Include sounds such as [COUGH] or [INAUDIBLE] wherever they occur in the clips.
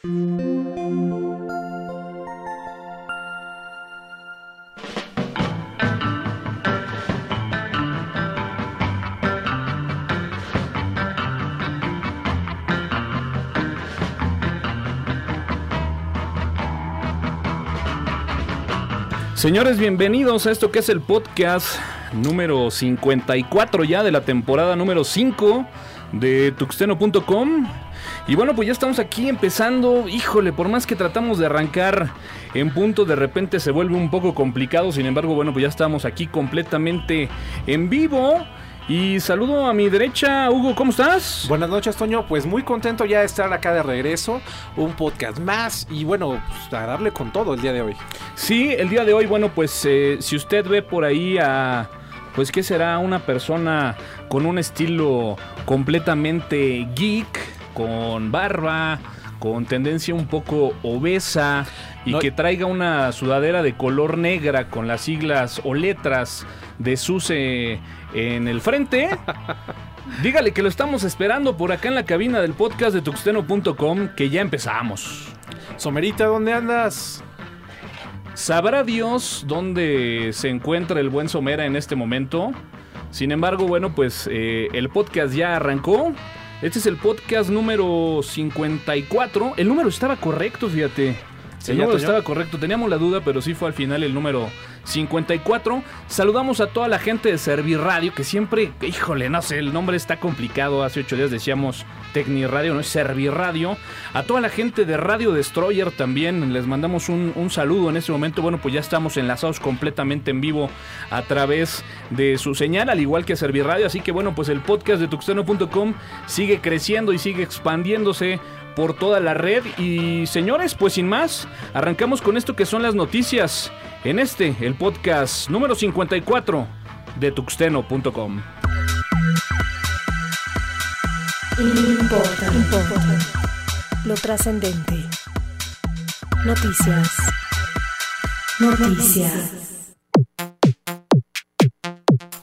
Señores, bienvenidos a esto que es el podcast número 54 ya de la temporada número 5 de tuxteno.com. Y bueno, pues ya estamos aquí empezando. Híjole, por más que tratamos de arrancar en punto, de repente se vuelve un poco complicado. Sin embargo, bueno, pues ya estamos aquí completamente en vivo. Y saludo a mi derecha, Hugo, ¿cómo estás? Buenas noches, Toño. Pues muy contento ya de estar acá de regreso. Un podcast más y bueno, pues, a darle con todo el día de hoy. Sí, el día de hoy, bueno, pues eh, si usted ve por ahí a, pues que será una persona con un estilo completamente geek, con barba, con tendencia un poco obesa y No- que traiga una sudadera de color negra con las siglas o letras de SUSE en el frente. [LAUGHS] Dígale que lo estamos esperando por acá en la cabina del podcast de tuxteno.com que ya empezamos. Somerita, ¿dónde andas? Sabrá Dios dónde se encuentra el buen Somera en este momento. Sin embargo, bueno, pues eh, el podcast ya arrancó. Este es el podcast número 54. El número estaba correcto, fíjate. El número Toño. estaba correcto. Teníamos la duda, pero sí fue al final el número 54. Saludamos a toda la gente de Serviradio, que siempre, híjole, no sé, el nombre está complicado. Hace ocho días decíamos Tecniradio, no es Serviradio. A toda la gente de Radio Destroyer también les mandamos un, un saludo en este momento. Bueno, pues ya estamos enlazados completamente en vivo a través de su señal, al igual que Serviradio. Así que bueno, pues el podcast de tuxteno.com sigue creciendo y sigue expandiéndose por toda la red. Y señores, pues sin más, arrancamos con esto que son las noticias en este, el podcast número 54 de tuxteno.com. Importa, importa. Lo trascendente. Noticias. Noticias.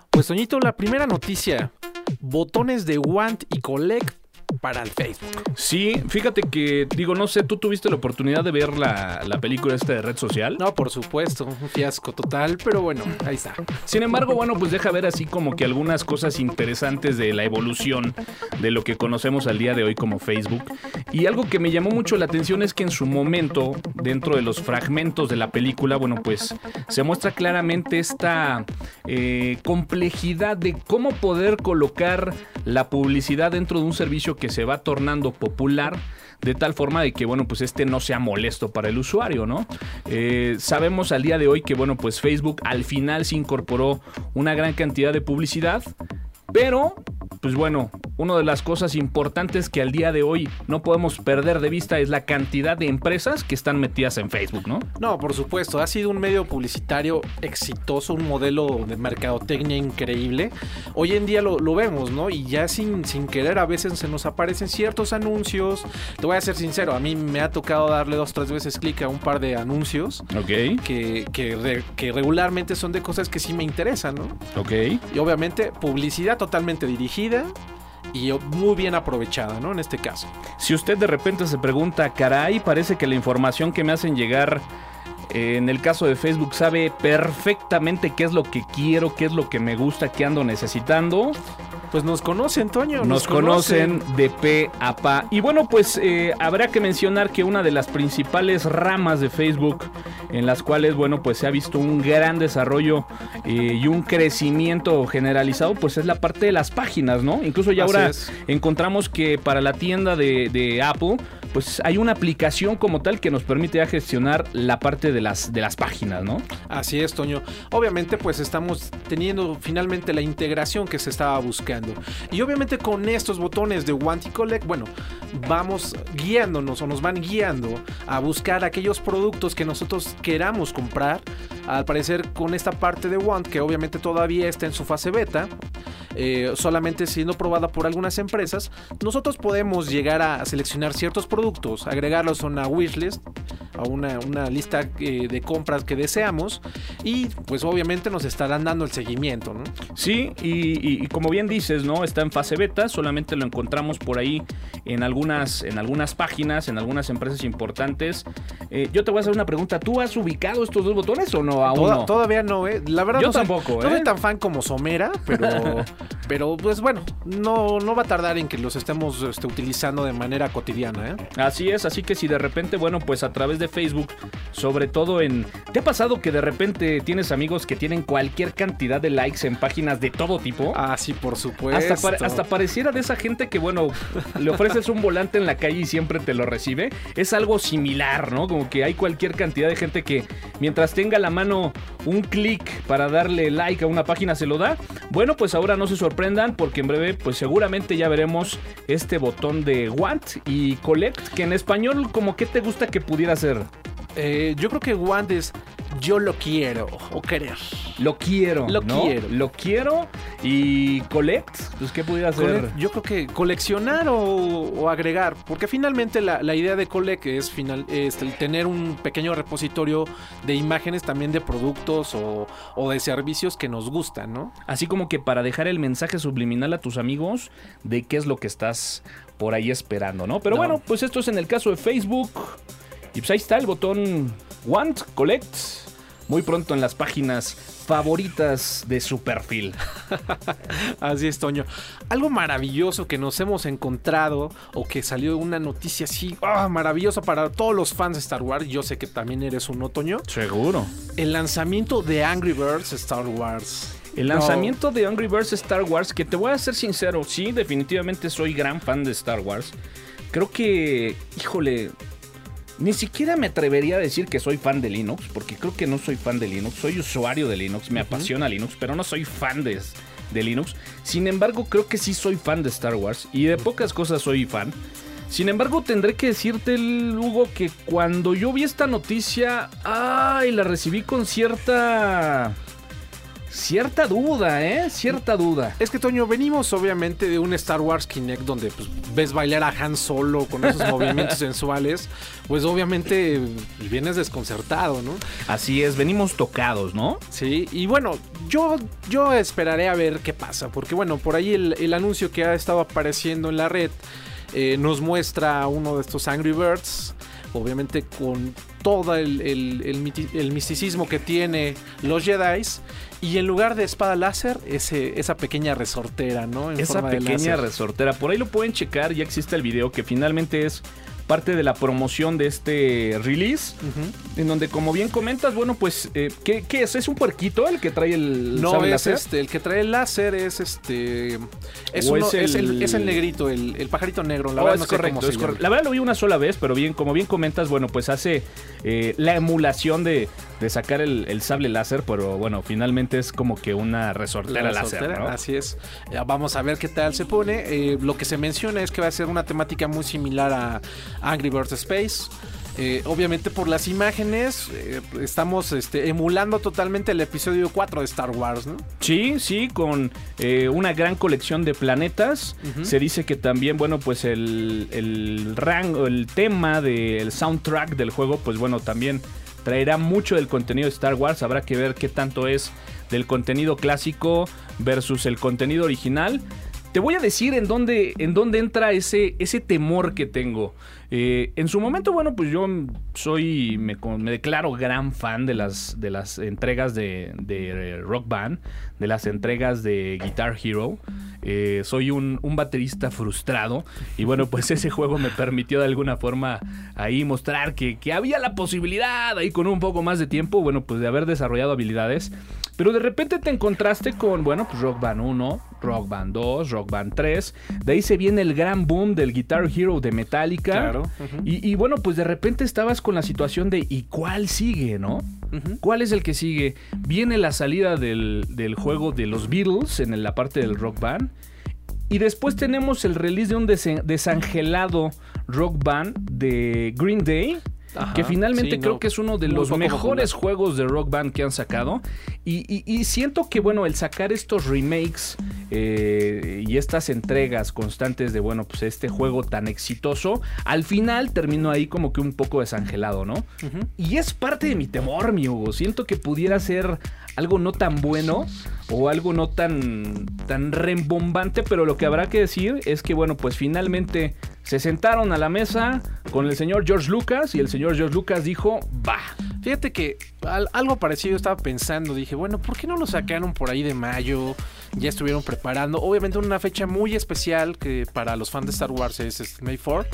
Pues Toñito, la primera noticia. Botones de Want y Collect para el Facebook. Sí, fíjate que, digo, no sé, ¿tú tuviste la oportunidad de ver la, la película esta de red social? No, por supuesto, un fiasco total, pero bueno, ahí está. Sin embargo, bueno, pues deja ver así como que algunas cosas interesantes de la evolución de lo que conocemos al día de hoy como Facebook. Y algo que me llamó mucho la atención es que en su momento, dentro de los fragmentos de la película, bueno, pues se muestra claramente esta eh, complejidad de cómo poder colocar la publicidad dentro de un servicio que se va tornando popular de tal forma de que, bueno, pues este no sea molesto para el usuario, ¿no? Eh, sabemos al día de hoy que, bueno, pues Facebook al final se incorporó una gran cantidad de publicidad, pero, pues bueno, una de las cosas importantes que al día de hoy no podemos perder de vista es la cantidad de empresas que están metidas en Facebook, ¿no? No, por supuesto, ha sido un medio publicitario exitoso, un modelo de mercadotecnia increíble. Hoy en día lo, lo vemos, ¿no? Y ya sin, sin querer a veces se nos aparecen ciertos anuncios. Te voy a ser sincero, a mí me ha tocado darle dos, tres veces clic a un par de anuncios Ok, que, que, re- que regularmente son de cosas que sí me interesan, ¿no? ok. Y obviamente publicidad totalmente dirigida y muy bien aprovechada, ¿no? En este caso. Si usted de repente se pregunta, caray, parece que la información que me hacen llegar eh, en el caso de Facebook sabe perfectamente qué es lo que quiero, qué es lo que me gusta, qué ando necesitando. Pues nos conocen, Toño. Nos conocen de pe a pa. Y bueno, pues eh, habrá que mencionar que una de las principales ramas de Facebook en las cuales, bueno, pues se ha visto un gran desarrollo eh, y un crecimiento generalizado, pues es la parte de las páginas, ¿no? Incluso ya Así ahora es. encontramos que para la tienda de, de Apple, pues hay una aplicación como tal que nos permite ya gestionar la parte de las, de las páginas, ¿no? Así es, Toño. Obviamente, pues estamos teniendo finalmente la integración que se estaba buscando. Y obviamente con estos botones de Want Collect, bueno, vamos guiándonos o nos van guiando a buscar aquellos productos que nosotros queramos comprar. Al parecer con esta parte de Want, que obviamente todavía está en su fase beta, eh, solamente siendo probada por algunas empresas, nosotros podemos llegar a seleccionar ciertos productos, agregarlos a una wishlist, a una, una lista eh, de compras que deseamos y pues obviamente nos estarán dando el seguimiento, ¿no? Sí, y, y- y como bien dices, ¿no? Está en fase beta, solamente lo encontramos por ahí en algunas, en algunas páginas, en algunas empresas importantes. Eh, yo te voy a hacer una pregunta. ¿Tú has ubicado estos dos botones o no? Aún Toda- no. Todavía no, ¿eh? La verdad Yo no soy- tampoco, No ¿eh? soy tan fan como Somera, pero, [LAUGHS] pero pues bueno, no, no va a tardar en que los estemos este, utilizando de manera cotidiana, ¿eh? Así es, así que si de repente, bueno, pues a través de Facebook, sobre todo en... ¿Te ha pasado que de repente tienes amigos que tienen cualquier cantidad de likes en páginas de todo tipo? Ah, sí, por supuesto. Hasta, hasta pareciera de esa gente que, bueno, le ofreces un volante en la calle y siempre te lo recibe. Es algo similar, ¿no? Como que hay cualquier cantidad de gente que mientras tenga a la mano un clic para darle like a una página se lo da. Bueno, pues ahora no se sorprendan porque en breve, pues seguramente ya veremos este botón de Want y Collect, que en español, como que te gusta que pudiera ser? Eh, yo creo que Want es yo lo quiero o querer. Lo quiero. Lo ¿no? quiero. Lo quiero. Y Collect, pues ¿qué pudiera? Collect- yo creo que coleccionar o, o agregar, porque finalmente la, la idea de Collect es, final, es el tener un pequeño repositorio de imágenes también de productos o, o de servicios que nos gustan, ¿no? Así como que para dejar el mensaje subliminal a tus amigos de qué es lo que estás por ahí esperando, ¿no? Pero No. bueno, pues esto es en el caso de Facebook. Y pues ahí está el botón Want, Collect. Muy pronto en las páginas favoritas de su perfil. [LAUGHS] Así es, Toño. Algo maravilloso que nos hemos encontrado o que salió una noticia así ah, maravillosa para todos los fans de Star Wars. Yo sé que también eres un Toño. Seguro. El lanzamiento de Angry Birds Star Wars. El No. lanzamiento de Angry Birds Star Wars, que te voy a ser sincero, sí, definitivamente soy gran fan de Star Wars. Creo que, híjole, ni siquiera me atrevería a decir que soy fan de Linux, porque creo que no soy fan de Linux. Soy usuario de Linux, me apasiona Linux, pero no soy fan de, de Linux. Sin embargo, creo que sí soy fan de Star Wars y de pocas cosas soy fan. Sin embargo, tendré que decirte, Hugo, que cuando yo vi esta noticia, ay, la recibí con cierta... Cierta duda, ¿eh? Cierta duda. Es que Toño, venimos obviamente de un Star Wars Kinect donde pues, ves bailar a Han Solo con esos [LAUGHS] movimientos sensuales. Pues obviamente vienes desconcertado, ¿no? Así es, venimos tocados, ¿no? Sí, y bueno, yo, yo esperaré a ver qué pasa, porque bueno, por ahí el, el anuncio que ha estado apareciendo en la red eh, nos muestra uno de estos Angry Birds, obviamente con todo el, el- el misticismo que tiene los Jedi, y en lugar de espada láser, ese, esa pequeña resortera, ¿no? En Esa forma de pequeña láser. resortera. Por ahí lo pueden checar, ya existe el video que finalmente es parte de la promoción de este release. En donde, como bien comentas, bueno, pues, eh, ¿qué, qué es? ¿Es un puerquito el que trae el No, es láser? este, el que trae el láser es este. Es, ¿O uno- es es el, es el negrito, el, el pajarito negro. La Oh, verdad es no sé cómo se correcto. La verdad lo vi una sola vez, pero bien, como bien comentas, bueno, pues hace eh, la emulación de, de sacar el, el sable láser, pero bueno, finalmente es como que una resortera La láser. Así es. Ya vamos a ver qué tal se pone. Eh, lo que se menciona es que va a ser una temática muy similar a Angry Birds Space. Eh, obviamente por las imágenes eh, estamos este, emulando totalmente el episodio 4 de Star Wars, ¿no? Sí, sí, con eh, una gran colección de planetas. Se dice que también, bueno, pues el, el rango, el tema del soundtrack del juego, pues bueno, también traerá mucho del contenido de Star Wars. Habrá que ver qué tanto es del contenido clásico versus el contenido original. Te voy a decir en dónde, en dónde entra ese, ese temor que tengo. Eh, en su momento, bueno, pues yo soy, me, declaro gran fan de las, de las entregas de, de Rock Band, de las entregas de Guitar Hero. Eh, soy un, un baterista frustrado y bueno, pues [LAUGHS] ese juego me permitió de alguna forma ahí mostrar que, que había la posibilidad ahí con un poco más de tiempo, bueno, pues de haber desarrollado habilidades. Pero de repente te encontraste con, bueno, pues Rock Band 1, Rock Band 2, Rock Band 3. De ahí se viene el gran boom del Guitar Hero de Metallica. Claro, y, y bueno, pues de repente estabas con la situación de ¿y cuál sigue, no? ¿Cuál es el que sigue? Viene la salida del, del juego de los Beatles en la parte del rock band. Y después tenemos el release de un desangelado rock band de Green Day. Ajá, que finalmente sí, creo no, que es uno de los mejores juegos de rock band que han sacado. Y, y- y siento que, bueno, el sacar estos remakes eh, y estas entregas constantes de, bueno, pues este juego tan exitoso, al final terminó ahí como que un poco desangelado, ¿no? Y es parte de mi temor, mi Hugo. Siento que pudiera ser algo no tan bueno o algo no tan, tan rembombante, pero lo que habrá que decir es que, bueno, pues finalmente se sentaron a la mesa con el señor George Lucas y el señor George Lucas dijo, va. Fíjate que al- algo parecido estaba pensando, dije, bueno, ¿por qué no lo sacaron por ahí de mayo? Ya estuvieron preparando, obviamente una fecha muy especial que para los fans de Star Wars es May 4.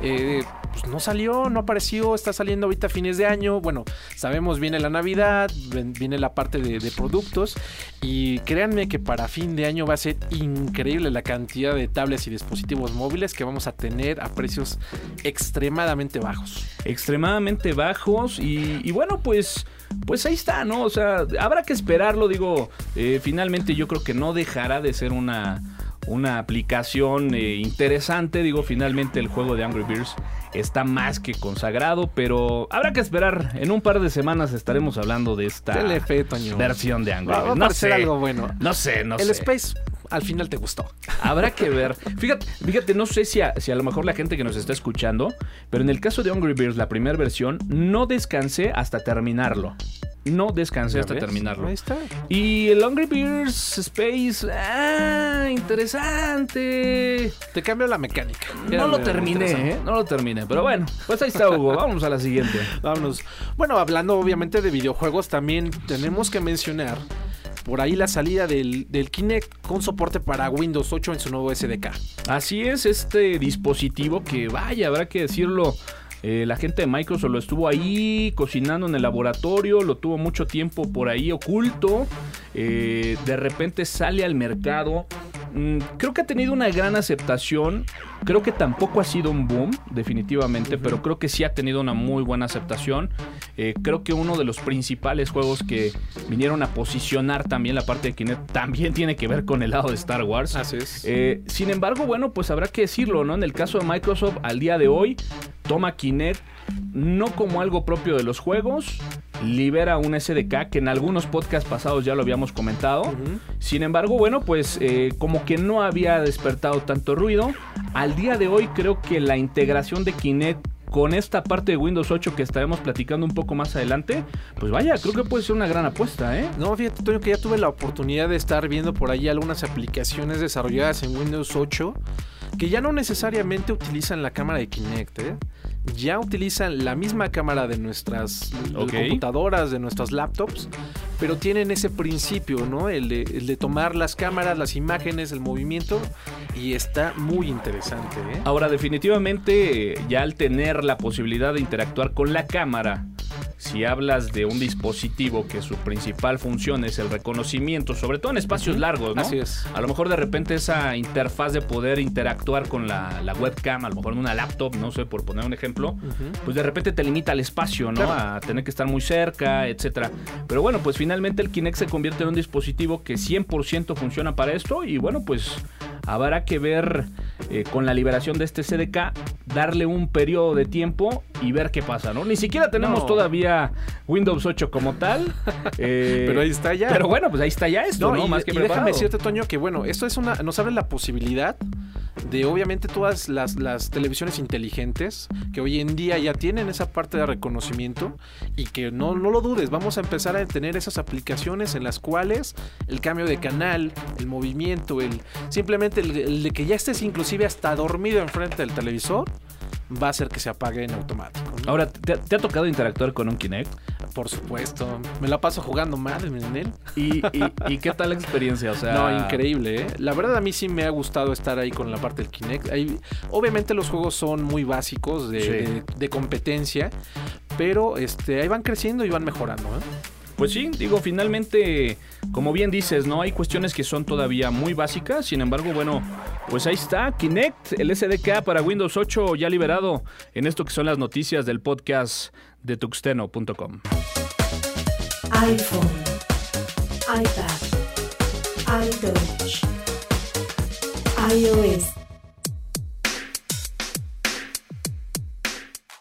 Eh, pues no salió, no apareció, está saliendo ahorita fines de año. Bueno, sabemos viene la Navidad, viene la parte de, productos y créanme que para fin de año va a ser increíble la cantidad de tablets y dispositivos móviles que vamos a tener a precios extremadamente bajos. extremadamente bajos y bueno pues pues ahí está no o sea habrá que esperarlo digo eh, finalmente yo creo que no dejará de ser una una aplicación eh, interesante. Digo finalmente el juego de Angry Birds está más que consagrado pero habrá que esperar. En un par de semanas estaremos hablando de esta fe, versión de Angry Va, va a Birds. No sé. algo bueno. no sé no el sé. Space al final te gustó. Habrá que ver. Fíjate, fíjate no sé si a, si a lo mejor la gente que nos está escuchando, pero en el caso de Hungry Bears, la primera versión, no descansé hasta terminarlo. No descansé ¿Ya hasta ves? terminarlo. Ahí está. Y el Hungry Bears Space, ah, interesante. Te cambia la mecánica. No lo terminé, ¿eh? No lo terminé. Pero bueno, pues ahí está Hugo. Vamos a la siguiente. [LAUGHS] Vámonos. Bueno, hablando obviamente de videojuegos, también tenemos que mencionar por ahí la salida del, Kinect con soporte para Windows 8 en su nuevo SDK. Así es, este dispositivo que vaya, habrá que decirlo. eh, la gente de Microsoft lo estuvo ahí cocinando en el laboratorio, lo tuvo mucho tiempo por ahí oculto. eh, de repente sale al mercado. Mm, creo que ha tenido una gran aceptación. Creo que tampoco ha sido un boom, definitivamente, pero creo que sí ha tenido una muy buena aceptación. Eh, creo que uno de los principales juegos que vinieron a posicionar también la parte de Kinect también tiene que ver con el lado de Star Wars. Así es. Eh, sin embargo, bueno, pues habrá que decirlo, ¿no? En el caso de Microsoft, al día de hoy, toma Kinect no como algo propio de los juegos, libera un SDK que en algunos podcasts pasados ya lo habíamos comentado. Sin embargo, bueno, pues eh, como que no había despertado tanto ruido. Al día de hoy creo que la integración de Kinect con esta parte de Windows 8 que estaremos platicando un poco más adelante, pues vaya, creo que puede ser una gran apuesta, ¿eh? No, fíjate, Toño, que ya tuve la oportunidad de estar viendo por ahí algunas aplicaciones desarrolladas en Windows 8 que ya no necesariamente utilizan la cámara de Kinect, ¿eh? Ya utilizan la misma cámara de nuestras computadoras, de nuestras laptops, pero tienen ese principio, ¿no? El de, el de tomar las cámaras, las imágenes, el movimiento, y está muy interesante, ¿eh? Ahora, definitivamente, ya al tener la posibilidad de interactuar con la cámara, si hablas de un dispositivo que su principal función es el reconocimiento, sobre todo en espacios largos, ¿no? Así es. A lo mejor de repente esa interfaz de poder interactuar con la, la webcam, a lo mejor en una laptop, no sé, por poner un ejemplo, pues de repente te limita el espacio, ¿no? Claro. A tener que estar muy cerca, etcétera. Pero bueno, pues finalmente el Kinect se convierte en un dispositivo que 100% funciona para esto y bueno, pues habrá que ver eh, con la liberación de este CDK, darle un periodo de tiempo y ver qué pasa, ¿no? Ni siquiera tenemos No. todavía Windows 8 como tal. [LAUGHS] eh, Pero ahí está ya. Pero bueno, pues ahí está ya esto, ¿no? y, Más que y déjame decirte, Toño, que bueno, esto es una, nos abre la posibilidad de obviamente todas las, las televisiones inteligentes que hoy en día ya tienen esa parte de reconocimiento y que no, no lo dudes, vamos a empezar a tener esas aplicaciones en las cuales el cambio de canal, el movimiento, el simplemente el, el de que ya estés inclusive hasta dormido enfrente del televisor va a hacer que se apague en automático. ¿no? Ahora, ¿te, te ha tocado interactuar con un Kinect? Por supuesto, me la paso jugando mal en él. ¿Y, y, y qué tal la experiencia? O sea, No, increíble, ¿eh? La verdad a mí sí me ha gustado estar ahí con la parte del Kinect. Ahí- obviamente los juegos son muy básicos de, Sí. de- de competencia, pero este, ahí van creciendo y van mejorando, ¿eh? Pues sí, digo, finalmente, como bien dices, ¿no? Hay cuestiones que son todavía muy básicas, sin embargo, bueno, pues ahí está, Kinect, el SDK para Windows 8 ya liberado en esto que son las noticias del podcast de tuxteno.com. iPhone, iPad, iTouch, iOS.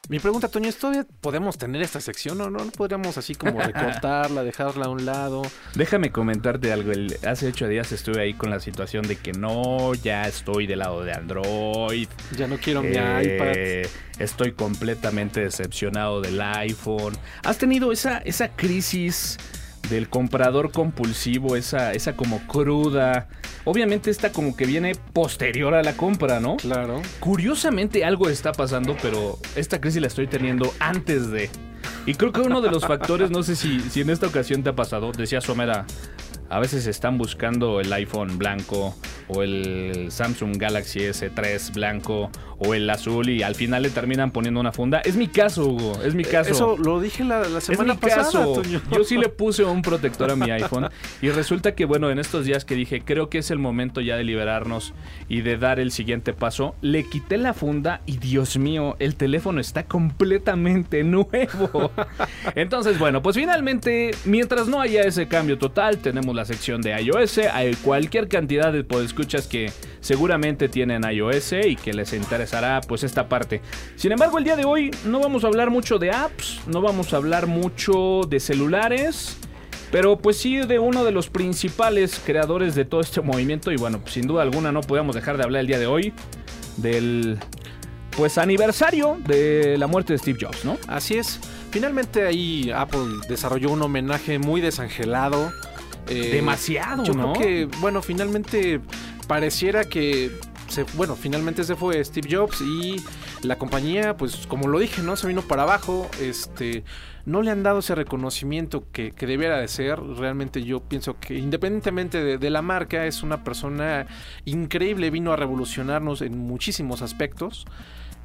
Mi pregunta, Toño, ¿es todavía podemos tener esta sección o no? ¿No podríamos así como recortarla, dejarla a un lado? Déjame comentarte algo. El- hace ocho días estuve ahí con la situación de que no, ya estoy del lado de Android. Ya no quiero mi Eh, iPad. Estoy completamente decepcionado del iPhone. ¿Has tenido esa, esa crisis del comprador compulsivo, esa, esa como cruda? Obviamente esta como que viene posterior a la compra, ¿no? Claro. Curiosamente algo está pasando, pero esta crisis la estoy teniendo antes de. Y creo que uno de los factores, no sé si, si en esta ocasión te ha pasado, decía Somera, a veces están buscando el iPhone blanco o el Samsung Galaxy S3 blanco o el azul y al final le terminan poniendo una funda. Es mi caso, Hugo, es mi caso. Eso lo dije la, la Es semana mi pasada, caso. Toño. Yo sí le [LAUGHS] puse un protector a mi iPhone. Y resulta que, bueno, en estos días que dije, creo que es el momento ya de liberarnos y de dar el siguiente paso, le quité la funda y Dios mío, el teléfono está completamente [LAUGHS] nuevo. [LAUGHS] Entonces, bueno, pues finalmente, mientras no haya ese cambio total, tenemos la sección de iOS. Hay cualquier cantidad de podescuchas que seguramente tienen iOS y que les interesará pues esta parte. Sin embargo, el día de hoy no vamos a hablar mucho de apps, no vamos a hablar mucho de celulares. Pero pues sí de uno de los principales creadores de todo este movimiento y bueno, sin duda alguna no podemos dejar de hablar el día de hoy del pues aniversario de la muerte de Steve Jobs, ¿no? Así es. Finalmente ahí Apple desarrolló un homenaje muy desangelado. Eh, Demasiado, Yo ¿no? creo que, bueno, finalmente pareciera que se, bueno, finalmente se fue Steve Jobs y la compañía, pues como lo dije, ¿no? Se vino para abajo, este, no le han dado ese reconocimiento que, que debiera de ser. Realmente yo pienso que independientemente de, de la marca, es una persona increíble, vino a revolucionarnos en muchísimos aspectos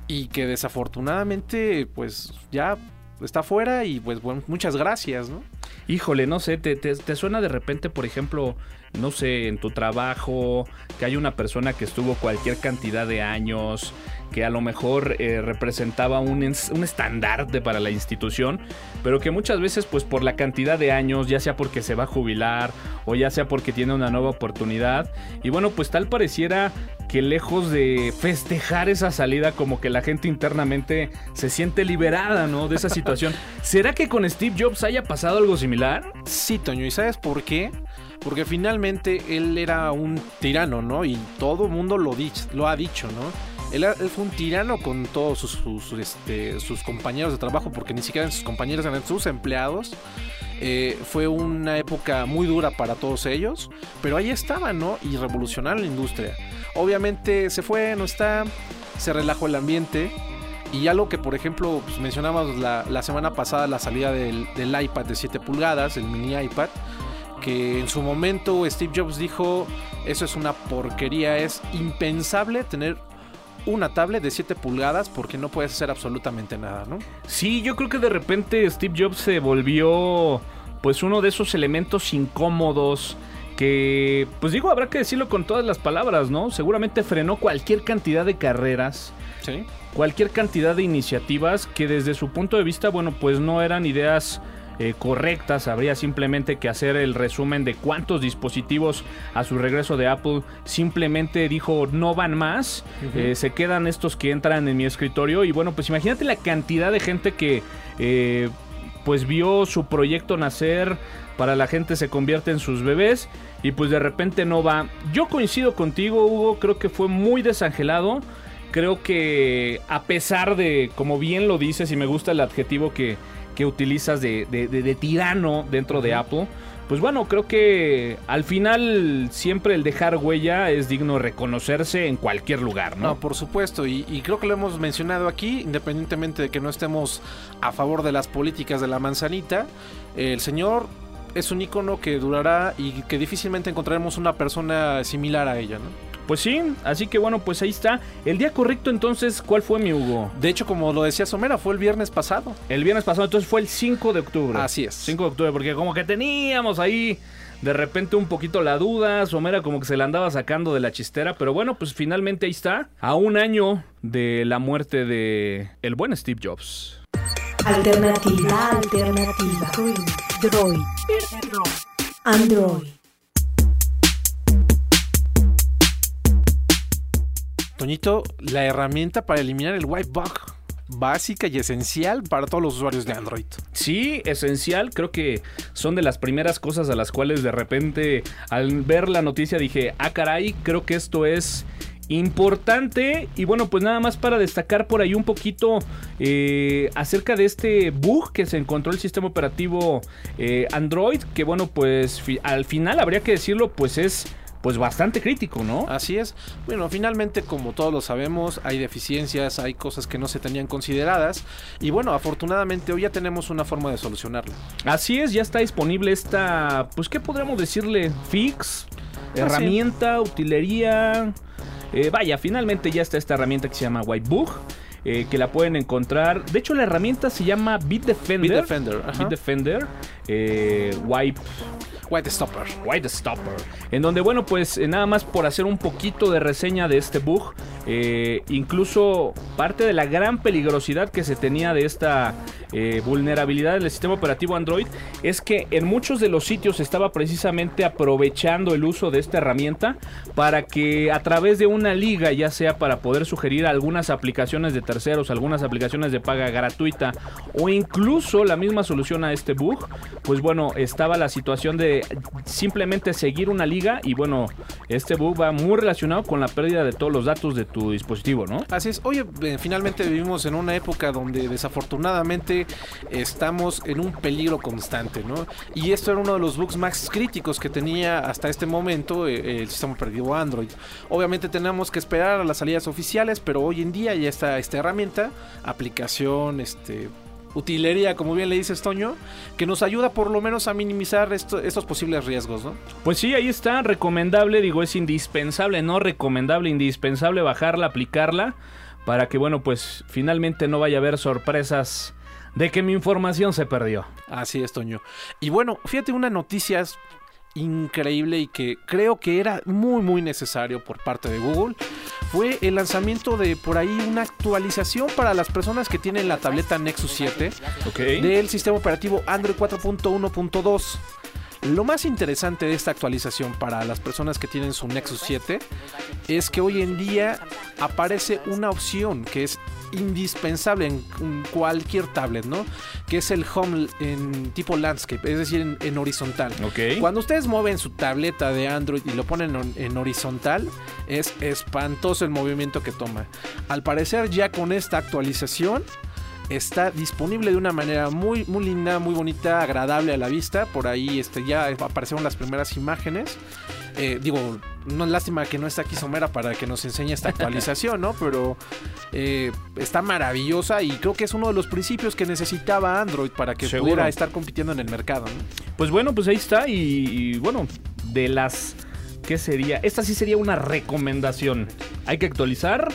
y que desafortunadamente, pues ya está fuera y pues bueno, muchas gracias, ¿no? Híjole, no sé, te, te- te suena de repente, por ejemplo, no sé, en tu trabajo, que hay una persona que estuvo cualquier cantidad de años, que a lo mejor eh, representaba un, un estandarte para la institución, pero que muchas veces, pues por la cantidad de años, ya sea porque se va a jubilar o ya sea porque tiene una nueva oportunidad, y bueno, pues tal pareciera que lejos de festejar esa salida, como que la gente internamente se siente liberada, ¿no? De esa [LAUGHS] situación. ¿Será que con Steve Jobs haya pasado algo similar? Sí, Toño, ¿y sabes por qué? Porque finalmente él era un tirano, ¿no? Y todo mundo lo, dich- lo ha dicho, ¿no? Él, él fue un tirano con todos sus, este, sus compañeros de trabajo, porque ni siquiera sus compañeros eran sus empleados. Eh, fue una época muy dura para todos ellos, pero ahí estaban, ¿no? Y revolucionaron la industria. Obviamente se fue, no está, se relajó el ambiente. Y algo que, por ejemplo, pues, mencionábamos la, la semana pasada, la salida del, del iPad de 7 pulgadas, el mini iPad, que en su momento Steve Jobs dijo, eso es una porquería, es impensable tener una tablet de 7 pulgadas porque no puedes hacer absolutamente nada, ¿no? Sí, yo creo que de repente Steve Jobs se volvió pues uno de esos elementos incómodos que, pues digo, habrá que decirlo con todas las palabras, ¿no? Seguramente frenó cualquier cantidad de carreras, Sí. cualquier cantidad de iniciativas que desde su punto de vista, bueno, pues no eran ideas eh, correctas. Habría simplemente que hacer el resumen de cuántos dispositivos a su regreso de Apple simplemente dijo no van más. Eh, se quedan estos que entran en mi escritorio. Y bueno, pues imagínate la cantidad de gente que eh, pues vio su proyecto nacer. Para la gente se convierte en sus bebés. Y pues de repente no va. Yo coincido contigo, Hugo. Creo que fue muy desangelado. Creo que a pesar de, como bien lo dices, y me gusta el adjetivo que, que utilizas de, de- de- de tirano dentro de Apple, pues bueno, creo que al final siempre el dejar huella es digno de reconocerse en cualquier lugar, ¿no? No, por supuesto, y, y creo que lo hemos mencionado aquí, independientemente de que no estemos a favor de las políticas de la manzanita, el señor es un icono que durará y que difícilmente encontraremos una persona similar a ella, ¿no? Pues sí, así que bueno, pues ahí está. El día correcto entonces, ¿cuál fue mi Hugo? De hecho, como lo decía Somera, fue el viernes pasado. El viernes pasado, entonces fue el 5 de octubre. Así es. 5 de octubre, porque como que teníamos ahí de repente un poquito la duda, Somera como que se la andaba sacando de la chistera, pero bueno, pues finalmente ahí está, a un año de la muerte de el buen Steve Jobs. Alternativa, alternativa. Droid. Android. Toñito, la herramienta para eliminar el white bug. básica y esencial para todos los usuarios de Android. Sí, esencial. Creo que son de las primeras cosas a las cuales de repente al ver la noticia dije, ah caray, creo que esto es importante. Y bueno, pues nada más para destacar por ahí un poquito eh, acerca de este bug que se encontró el sistema operativo eh, Android. Que bueno, pues al final habría que decirlo, pues es pues bastante crítico, ¿no? Así es. Bueno, finalmente, como todos lo sabemos, hay deficiencias, hay cosas que no se tenían consideradas. Y bueno, afortunadamente hoy ya tenemos una forma de solucionarlo. Así es, ya está disponible esta, pues, ¿qué podríamos decirle? Fix, ah, herramienta, utilería. Eh, vaya, finalmente ya está esta herramienta que se llama Whitebook. Eh, que la pueden encontrar. De hecho, la herramienta se llama Bitdefender. Bitdefender. Bitdefender. Eh, Wipe. White Stopper. White Stopper. En donde, bueno, pues eh, nada más por hacer un poquito de reseña de este bug, eh, incluso parte de la gran peligrosidad que se tenía de esta eh, vulnerabilidad del sistema operativo Android es que en muchos de los sitios estaba precisamente aprovechando el uso de esta herramienta para que a través de una liga, ya sea para poder sugerir algunas aplicaciones de terceros, algunas aplicaciones de paga gratuita o incluso la misma solución a este bug, pues bueno, estaba la situación de simplemente seguir una liga y bueno, este bug va muy relacionado con la pérdida de todos los datos de tu dispositivo, ¿no? Así es. Oye, eh, finalmente vivimos en una época donde desafortunadamente estamos en un peligro constante, ¿no? Y esto era uno de los bugs más críticos que tenía hasta este momento eh, el sistema operativo Android. Obviamente tenemos que esperar a las salidas oficiales, pero hoy en día ya está esta herramienta, aplicación, este utilería, como bien le dice Toño, que nos ayuda por lo menos a minimizar estos posibles riesgos, ¿no? Pues sí, ahí está, recomendable, digo, es indispensable, no recomendable, indispensable bajarla, aplicarla, para que, bueno, pues finalmente no vaya a haber sorpresas de que mi información se perdió. Así es, Toño. Y bueno, fíjate una noticia increíble y que creo que era muy muy necesario por parte de Google fue el lanzamiento de por ahí una actualización para las personas que tienen la tableta Nexus 7 del sistema operativo Android 4.1.2. Lo más interesante de esta actualización para las personas que tienen su Nexus 7 es que hoy en día aparece una opción que es indispensable en cualquier tablet, ¿no? Que es el home en tipo landscape, es decir, en, horizontal. Cuando ustedes mueven su tableta de Android y lo ponen en, horizontal, es espantoso el movimiento que toma. Al parecer ya con esta actualización está disponible de una manera muy, muy linda, muy bonita, agradable a la vista. Por ahí este, ya aparecieron las primeras imágenes. Eh, digo, no es lástima que no está aquí Somera para que nos enseñe esta actualización, ¿no? Pero eh, está maravillosa y creo que es uno de los principios que necesitaba Android para que pudiera estar compitiendo en el mercado, Pues bueno, pues ahí está y, bueno, de las... ¿Qué sería? Esta sí sería una recomendación. Hay que actualizar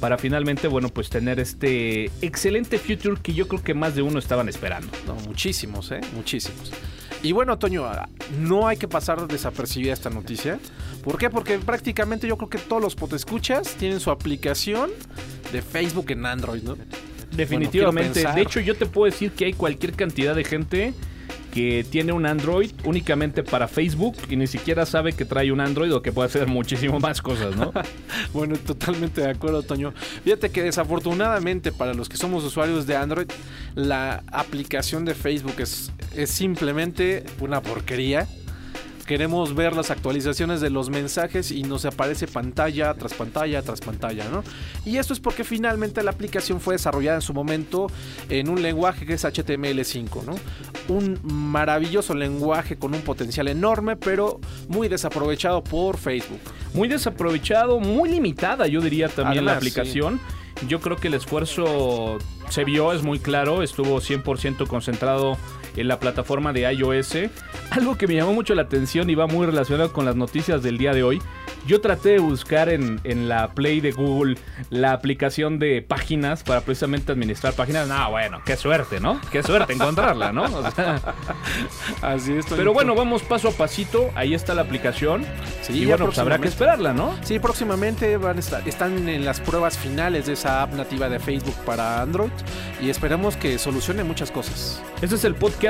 para finalmente, bueno, pues tener este excelente future que yo creo que más de uno estaban esperando. No, muchísimos, ¿eh? Muchísimos. Y bueno, Toño, no hay que pasar desapercibida esta noticia. ¿Por qué? Porque prácticamente yo creo que todos los potescuchas tienen su aplicación de Facebook en Android, ¿no? Definitivamente. de hecho, yo te puedo decir que hay cualquier cantidad de gente que tiene un Android únicamente para Facebook y ni siquiera sabe que trae un Android o que puede hacer muchísimo más cosas, ¿no? [LAUGHS] bueno, totalmente de acuerdo, Toño. Fíjate que desafortunadamente para los que somos usuarios de Android, la aplicación de Facebook es, es simplemente una porquería queremos ver las actualizaciones de los mensajes y nos aparece pantalla tras pantalla tras pantalla, ¿no? Y esto es porque finalmente la aplicación fue desarrollada en su momento en un lenguaje que es HTML5, ¿no? Un maravilloso lenguaje con un potencial enorme, pero muy desaprovechado por Facebook. Muy desaprovechado, muy limitada, yo diría también la aplicación. Yo creo que el esfuerzo se vio, es muy claro, estuvo 100% concentrado en la plataforma de iOS. Algo que me llamó mucho la atención y va muy relacionado con las noticias del día de hoy. Yo traté de buscar en, la Play de Google la aplicación de páginas para precisamente administrar páginas. No, bueno, qué suerte, ¿no? Qué suerte encontrarla, ¿no? [LAUGHS] Así es. Pero bueno, vamos paso a pasito. Ahí está la aplicación. Sí, y bueno, pues habrá que esperarla, ¿no? Sí, próximamente van a estar, están en las pruebas finales de esa app nativa de Facebook para Android y esperemos que solucione muchas cosas. Este es el podcast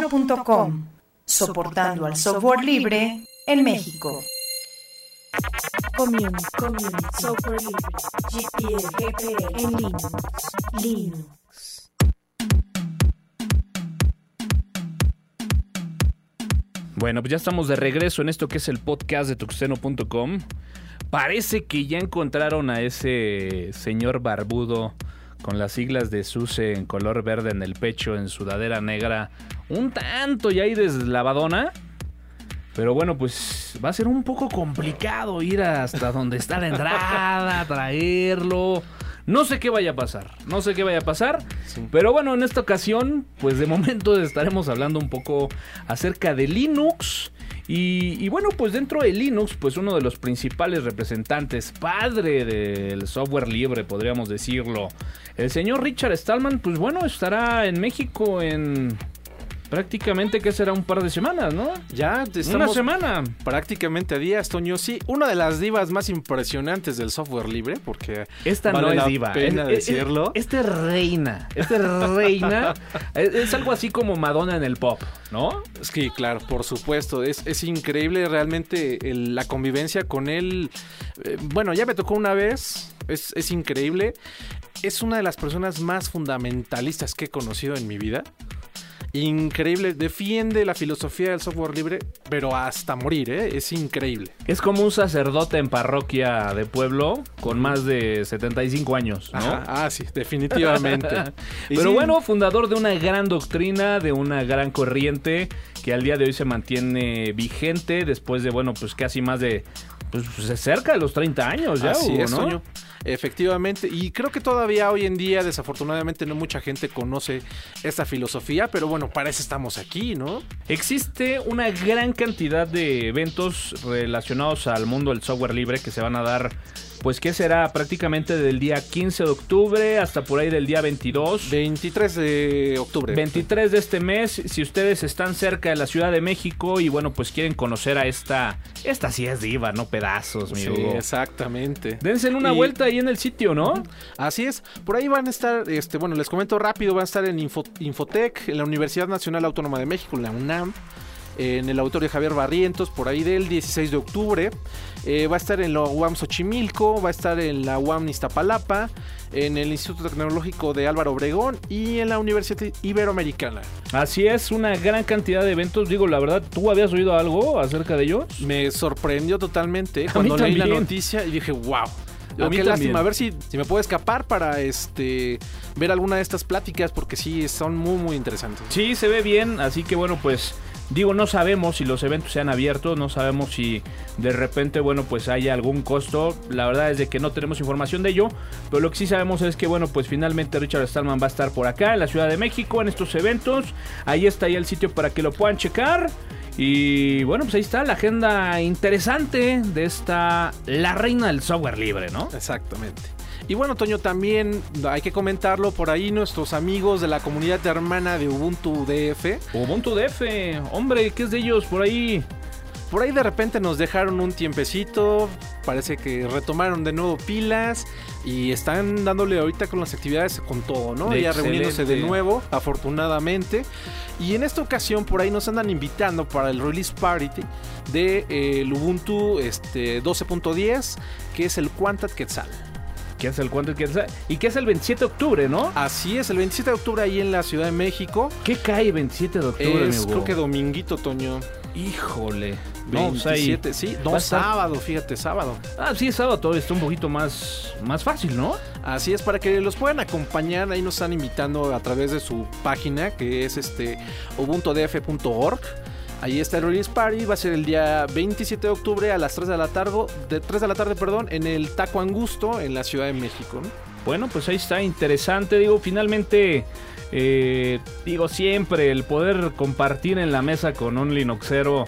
Tuxteno.com, soportando al software libre en México. Community, community, software libre, GPL, GPL, en Linux, Linux. Bueno, pues ya estamos de regreso en esto que es el podcast de tuxteno.com. Parece que ya encontraron a ese señor barbudo con las siglas de SUSE en color verde en el pecho, en sudadera negra, un tanto ya ahí deslavadona. Pero bueno, pues va a ser un poco complicado ir hasta donde está la entrada, [LAUGHS] traerlo. No sé qué vaya a pasar, no sé qué vaya a pasar. Pero bueno, en esta ocasión, pues de momento estaremos hablando un poco acerca de Linux. Y, bueno, pues dentro de Linux, pues uno de los principales representantes, padre del software libre, podríamos decirlo, el señor Richard Stallman, pues bueno, estará en México en Prácticamente que será un par de semanas, ¿no? Ya Una estamos semana. prácticamente a días, Toño. Sí, una de las divas más impresionantes del software libre, porque Esta vale no es la diva. pena Es- es- decirlo. Esta es reina. Esta es reina. [LAUGHS] es, es algo así como Madonna en el pop, ¿no? Sí, claro, por supuesto. Es, es increíble realmente el- la convivencia con él. Eh, bueno, ya me tocó una vez. Es, es increíble. Es una de las personas más fundamentalistas que he conocido en mi vida. Increíble. Defiende la filosofía del software libre, pero hasta morir, ¿eh? Es increíble. Es como un sacerdote en parroquia de pueblo con más de 75 años, ¿no? Ajá, Ah, sí, definitivamente. [LAUGHS] Pero sí, bueno, fundador de una gran doctrina, de una gran corriente que al día de hoy se mantiene vigente después de, bueno, pues casi más de, pues cerca de los 30 años ya, Así Hugo, es, ¿no? Toño. Efectivamente, y creo que todavía hoy en día, desafortunadamente, no mucha gente conoce esta filosofía, pero bueno, para eso estamos aquí, ¿no? Existe una gran cantidad de eventos relacionados al mundo del software libre que se van a dar, pues que será prácticamente del día 15 de octubre hasta por ahí del día 22. 23 de octubre. 23 de este mes, si ustedes están cerca de la Ciudad de México y bueno, pues quieren conocer a esta, esta sí es diva, no pedazos, mi Sí, Hugo. exactamente. Dense una Y- vuelta ahí en el sitio, ¿no? Así es, por ahí van a estar, este, bueno, les comento rápido, van a estar en Info- Infotec, en la Universidad Nacional Autónoma de México, la UNAM, en el auditorio Javier Barrientos, por ahí del 16 de octubre. Eh, va a estar en la UAM Xochimilco, va a estar en la UAM Iztapalapa, en el Instituto Tecnológico de Álvaro Obregón y en la Universidad Iberoamericana. Así es, una gran cantidad de eventos. Digo, la verdad, ¿tú habías oído algo acerca de ellos? Me sorprendió totalmente cuando leí la noticia y dije, wow. A mí qué lástima, a ver si, si me puedo escapar para este ver alguna de estas pláticas porque sí son muy muy interesantes. Sí, se ve bien, así que bueno, pues digo, no sabemos si los eventos se han abierto, no sabemos si de repente, bueno, pues haya algún costo. La verdad es de que no tenemos información de ello, pero lo que sí sabemos es que, bueno, pues finalmente Richard Stallman va a estar por acá en la Ciudad de México en estos eventos. Ahí está ya el sitio para que lo puedan checar. Y bueno, pues ahí está la agenda interesante de esta, la reina del software libre, ¿no? Exactamente. Y bueno, Toño, también hay que comentarlo por ahí nuestros amigos de la comunidad hermana de Ubuntu DF. Ubuntu DF, hombre, ¿qué es de ellos por ahí? Por ahí de repente nos dejaron un tiempecito, parece que retomaron de nuevo pilas y están dándole ahorita con las actividades con todo, ¿no? Ya Excelente. reuniéndose de nuevo, afortunadamente. Y en esta ocasión por ahí nos andan invitando para el release party de eh, el Ubuntu este, 12.10, que es el Quantat Quetzal. ¿Qué es el cuánto? Y que es el 27 de octubre, ¿no? Así es, el 27 de octubre ahí en la Ciudad de México. ¿Qué cae 27 de octubre, Es creo que dominguito, Toño. Híjole. No, pues ahí- 27, sí. No, estar- sábado, fíjate, sábado. Ah, sí, sábado todavía está un poquito más, más fácil, ¿no? Así es, para que los puedan acompañar, ahí nos están invitando a través de su página, que es este ubuntudf.org. Ahí está el release party, va a ser el día 27 de octubre a las 3 de la tarde, de 3 de la tarde, perdón, en el Taco Angusto en la Ciudad de México. ¿no? Bueno, pues ahí está, interesante. Digo, finalmente, eh, digo, siempre el poder compartir en la mesa con un Linuxero,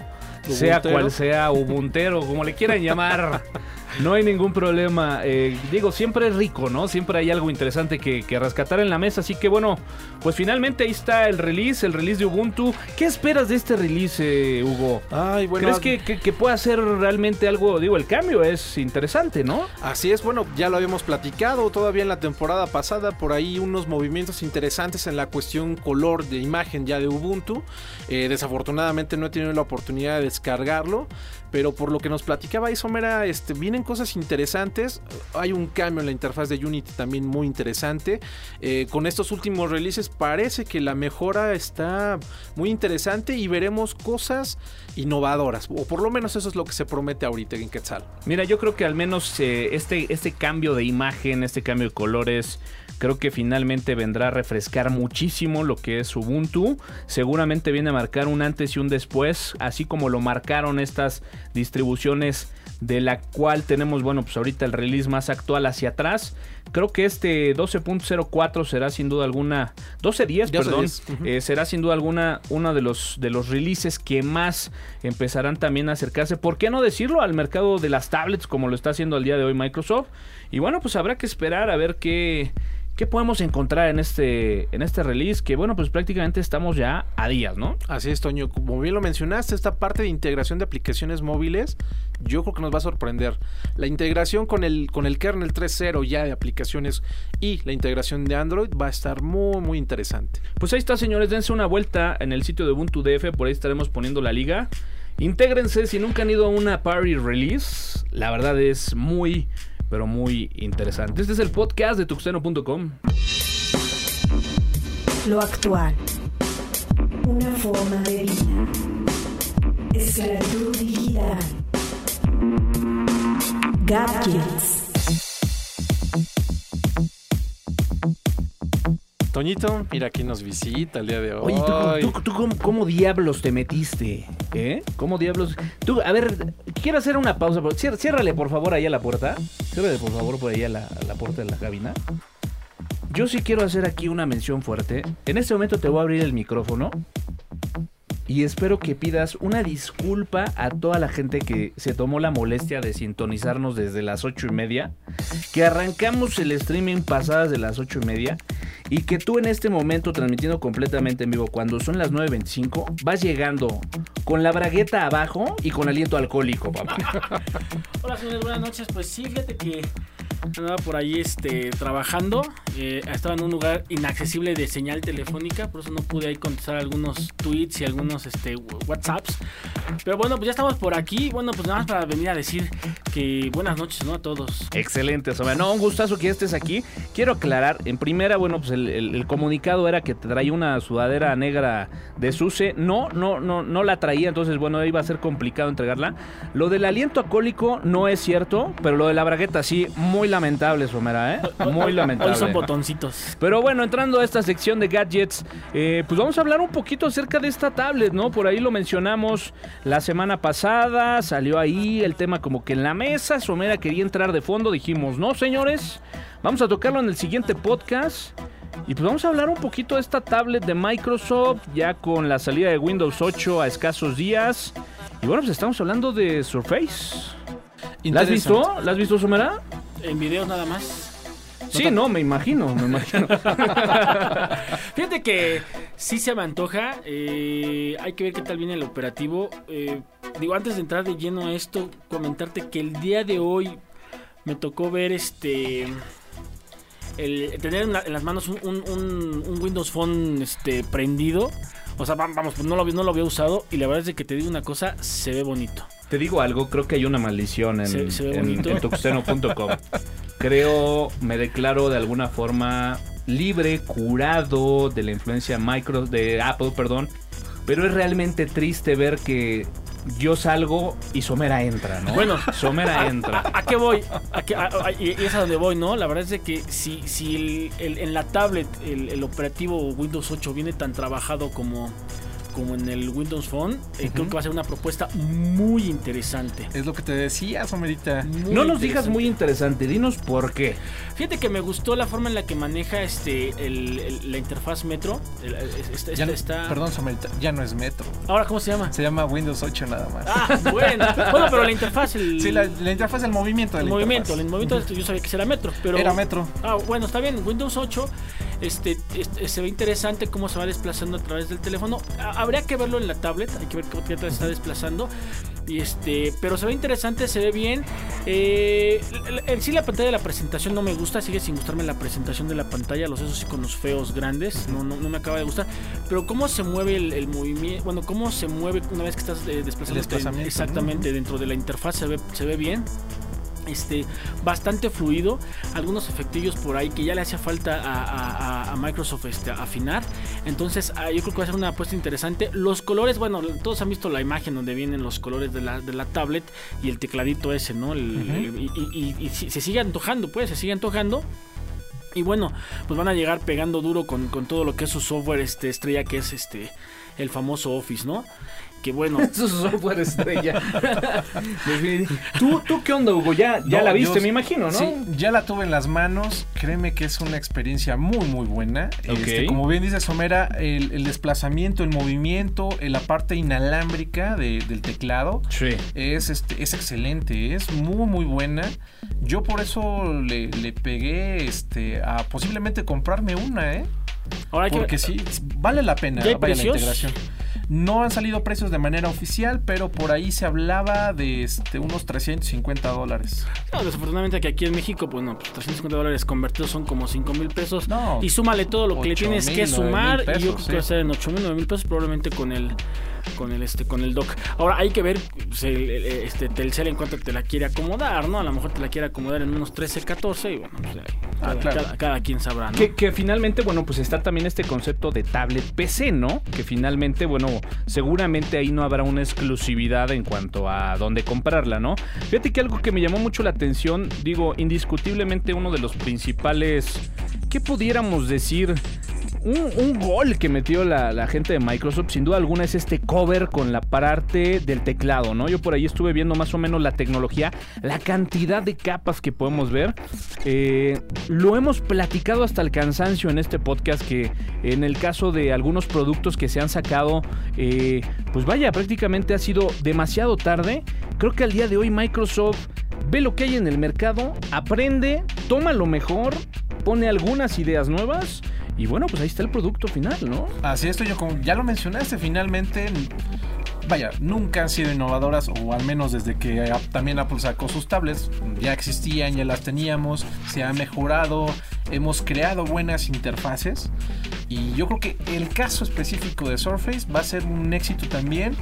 sea cual sea, Ubuntero, como le quieran llamar. [LAUGHS] No hay ningún problema. Eh, digo, siempre es rico, ¿no? Siempre hay algo interesante que, que rescatar en la mesa. Así que bueno, pues finalmente ahí está el release, el release de Ubuntu. ¿Qué esperas de este release, eh, Hugo? Ay, bueno. ¿Crees que, que, que pueda ser realmente algo? Digo, el cambio es interesante, ¿no? Así es, bueno, ya lo habíamos platicado todavía en la temporada pasada, por ahí unos movimientos interesantes en la cuestión color de imagen ya de Ubuntu. Eh, desafortunadamente no he tenido la oportunidad de descargarlo, pero por lo que nos platicaba Isomera, este, cosas interesantes. Hay un cambio en la interfaz de Unity también muy interesante. Eh, con estos últimos releases parece que la mejora está muy interesante y veremos cosas innovadoras, o por lo menos eso es lo que se promete ahorita en Quetzal. Mira, yo creo que al menos eh, este, este cambio de imagen, este cambio de colores, creo que finalmente vendrá a refrescar muchísimo lo que es Ubuntu. Seguramente viene a marcar un antes y un después, así como lo marcaron estas distribuciones de la cual tenemos, bueno, pues ahorita el release más actual hacia atrás. Creo que este 12.04 será sin duda alguna, 12.10, perdón, 12.10, ujú. eh, será sin duda alguna uno de los, de los releases que más empezarán también a acercarse, ¿por qué no decirlo? Al mercado de las tablets como lo está haciendo al día de hoy Microsoft. Y bueno, pues habrá que esperar a ver qué, ¿Qué podemos encontrar en este, en este release? Que bueno, pues prácticamente estamos ya a días, ¿no? Así es, Toño. Como bien lo mencionaste, esta parte de integración de aplicaciones móviles, yo creo que nos va a sorprender. La integración con el, con el kernel 3.0 ya de aplicaciones y la integración de Android va a estar muy, muy interesante. Pues ahí está, señores, dense una vuelta en el sitio de Ubuntu DF, por ahí estaremos poniendo la liga. Intégrense si nunca han ido a una party release. La verdad es muy, pero muy interesante. Este es el podcast de tuxteno.com. Lo actual. Una forma de vida. Esclavitud digital. Gadgets. Toñito, mira quién nos visita el día de hoy. Oye, ¿tú, tú- tú cómo, cómo diablos te metiste? ¿Eh? ¿Cómo diablos? Tú, a ver, quiero hacer una pausa. pero Ciérrale, por favor, ahí a la puerta. Ciérrale, por favor, por ahí a la, a la puerta de la cabina. Yo sí quiero hacer aquí una mención fuerte. En este momento te voy a abrir el micrófono. Y espero que pidas una disculpa a toda la gente que se tomó la molestia de sintonizarnos desde las ocho y media. Que arrancamos el streaming pasadas de las ocho y media. Y que tú en este momento, transmitiendo completamente en vivo, cuando son las 9.25, vas llegando con la bragueta abajo y con aliento alcohólico, papá. [LAUGHS] Hola señores, buenas noches. Pues sí, fíjate que andaba por ahí este, trabajando. eh, estaba en un lugar inaccesible de señal telefónica, por eso no pude ahí contestar algunos tweets y algunos este, WhatsApps. Pero bueno, pues ya estamos por aquí. Bueno, pues nada más para venir a decir que buenas noches, ¿no? A todos. Excelente, Sombra. No, un gustazo que estés aquí. Quiero aclarar, en primera, bueno, pues el, el- comunicado era que traía una sudadera negra de Suse. No, no, no, no la traía, entonces, bueno, iba a ser complicado entregarla. Lo del aliento alcohólico no es cierto, pero lo de la bragueta sí, muy lamentable, Somera, ¿eh? Muy Hoy son lamentable. botoncitos. Pero bueno, entrando a esta sección de gadgets, eh, pues vamos a hablar un poquito acerca de esta tablet, ¿no? Por ahí lo mencionamos la semana pasada, salió ahí el tema como que en la mesa, Somera quería entrar de fondo, dijimos, no señores, vamos a tocarlo en el siguiente podcast. Y pues vamos a hablar un poquito de esta tablet de Microsoft, ya con la salida de Windows 8 a escasos días. Y bueno, pues estamos hablando de Surface. ¿La has visto? ¿La has visto, Somera? En videos nada más. Sí, no, me imagino, me imagino. [LAUGHS] Fíjate que sí se me antoja. eh, hay que ver qué tal viene el operativo. eh, digo, antes de entrar de lleno a esto, comentarte que el día de hoy me tocó ver este. El, tener en, la- en las manos un, un- un- un Windows Phone este, prendido. O sea, va- vamos, pues no lo, había- no lo había usado. Y la verdad es que te digo una cosa, se ve bonito. Te digo algo, creo que hay una maldición en, Se- se ve en. Creo, me declaro de alguna forma libre, curado de la influencia micro de Apple, perdón. Pero es realmente triste ver que yo salgo y Somera entra, ¿no? Bueno. Somera entra. ¿A qué voy? ¿A qué- a- y y es a donde voy, ¿no? La verdad es de que si, si el- el- en la tablet el, el operativo Windows 8 viene tan trabajado como, como en el Windows Phone, eh, creo que va a ser una propuesta muy interesante. Es lo que te decía, Somerita. Muy No nos digas muy interesante, dinos por qué. Fíjate que me gustó la forma en la que maneja este el- el- la interfaz Metro. El- no- está- Perdón, Somerita, ya no es Metro. Ahora, ¿cómo se llama? Se llama Windows 8 nada más. Ah, bueno. Bueno, pero la interfaz, el, Sí, la, la interfaz, el movimiento de el la movimiento. El movimiento, yo sabía que era Metro, pero... Era Metro. Ah, bueno, está bien. Windows 8 este, este, se ve interesante cómo se va desplazando a través del teléfono. Ha- Habría que verlo en la tablet, hay que ver qué tal se está desplazando. Y este, pero se ve interesante, se ve bien. Eh, en sí la pantalla de la presentación no me gusta, sigue sin gustarme la presentación de la pantalla, los esos iconos feos grandes, no, no, no me acaba de gustar. Pero cómo se mueve el, el movimiento, bueno, cómo se mueve una vez que estás eh, desplazando exactamente dentro de la interfaz se ve, se ve bien este, bastante fluido. Algunos efectillos por ahí que ya le hacía falta a, a- a- a Microsoft este, afinar. Entonces, ah, yo creo que va a ser una apuesta interesante. Los colores, bueno, todos han visto la imagen donde vienen los colores de la, de la tablet y el tecladito ese, ¿no? El- el- y, y- y- y si- se sigue antojando, pues, se sigue antojando. Y bueno, pues van a llegar pegando duro con, con todo lo que es su software este, estrella, que es este el famoso Office, ¿no? Que bueno, [LAUGHS] Eso es software estrella. [LAUGHS] ¿Tú, ¿Tú qué onda, Hugo? Ya, ya No, la viste, yo- me imagino, ¿no? Sí, ya la tuve en las manos. Créeme que es una experiencia muy, muy buena. Ok. Este, como bien dice Somera, el, el desplazamiento, el movimiento, eh, la parte inalámbrica de- del teclado Sí. es, este, es excelente, es muy, muy buena. Yo por eso le, le pegué este, a posiblemente comprarme una, ¿eh? Ahora hay que Porque sí, vale la pena ¿Ya hay vaya la integración. No han salido precios de manera oficial, pero por ahí se hablaba de este, unos 350 dólares. No, desafortunadamente que aquí en México, pues no, pues 350 dólares convertidos son como 5 mil pesos. No, y súmale todo lo que le 8 tienes mil, que 9 sumar. y yo creo que va a ser en 8 mil, 9 mil pesos probablemente con el con el este con el dock. Ahora hay que ver pues, el- este Telcel en cuanto te la quiere acomodar, ¿no? A lo mejor te la quiere acomodar en unos 13, 14 y bueno, pues ahí, Ah, cada, claro. cada- cada quien sabrá, ¿no? Que, que finalmente, bueno, pues está también este concepto de tablet PC, ¿no? Que finalmente, bueno, seguramente ahí no habrá una exclusividad en cuanto a dónde comprarla, ¿no? Fíjate que algo que me llamó mucho la atención, digo, indiscutiblemente uno de los principales, ¿qué pudiéramos decir? Un, gol que metió la, la gente de Microsoft, sin duda alguna, es este cover con la parte del teclado, ¿no? Yo por ahí estuve viendo más o menos la tecnología, la cantidad de capas que podemos ver. Eh, lo hemos platicado hasta el cansancio en este podcast, que en el caso de algunos productos que se han sacado, eh, pues vaya, prácticamente ha sido demasiado tarde. Creo que al día de hoy Microsoft ve lo que hay en el mercado, aprende, toma lo mejor, pone algunas ideas nuevas. Y bueno, pues ahí está el producto final, ¿no? Así esto yo como ya lo mencionaste, finalmente, vaya, nunca han sido innovadoras, o al menos desde que a- también Apple sacó sus tablets, ya existían, ya las teníamos, se ha mejorado, hemos creado buenas interfaces. Y yo creo que el caso específico de Surface va a ser un éxito también,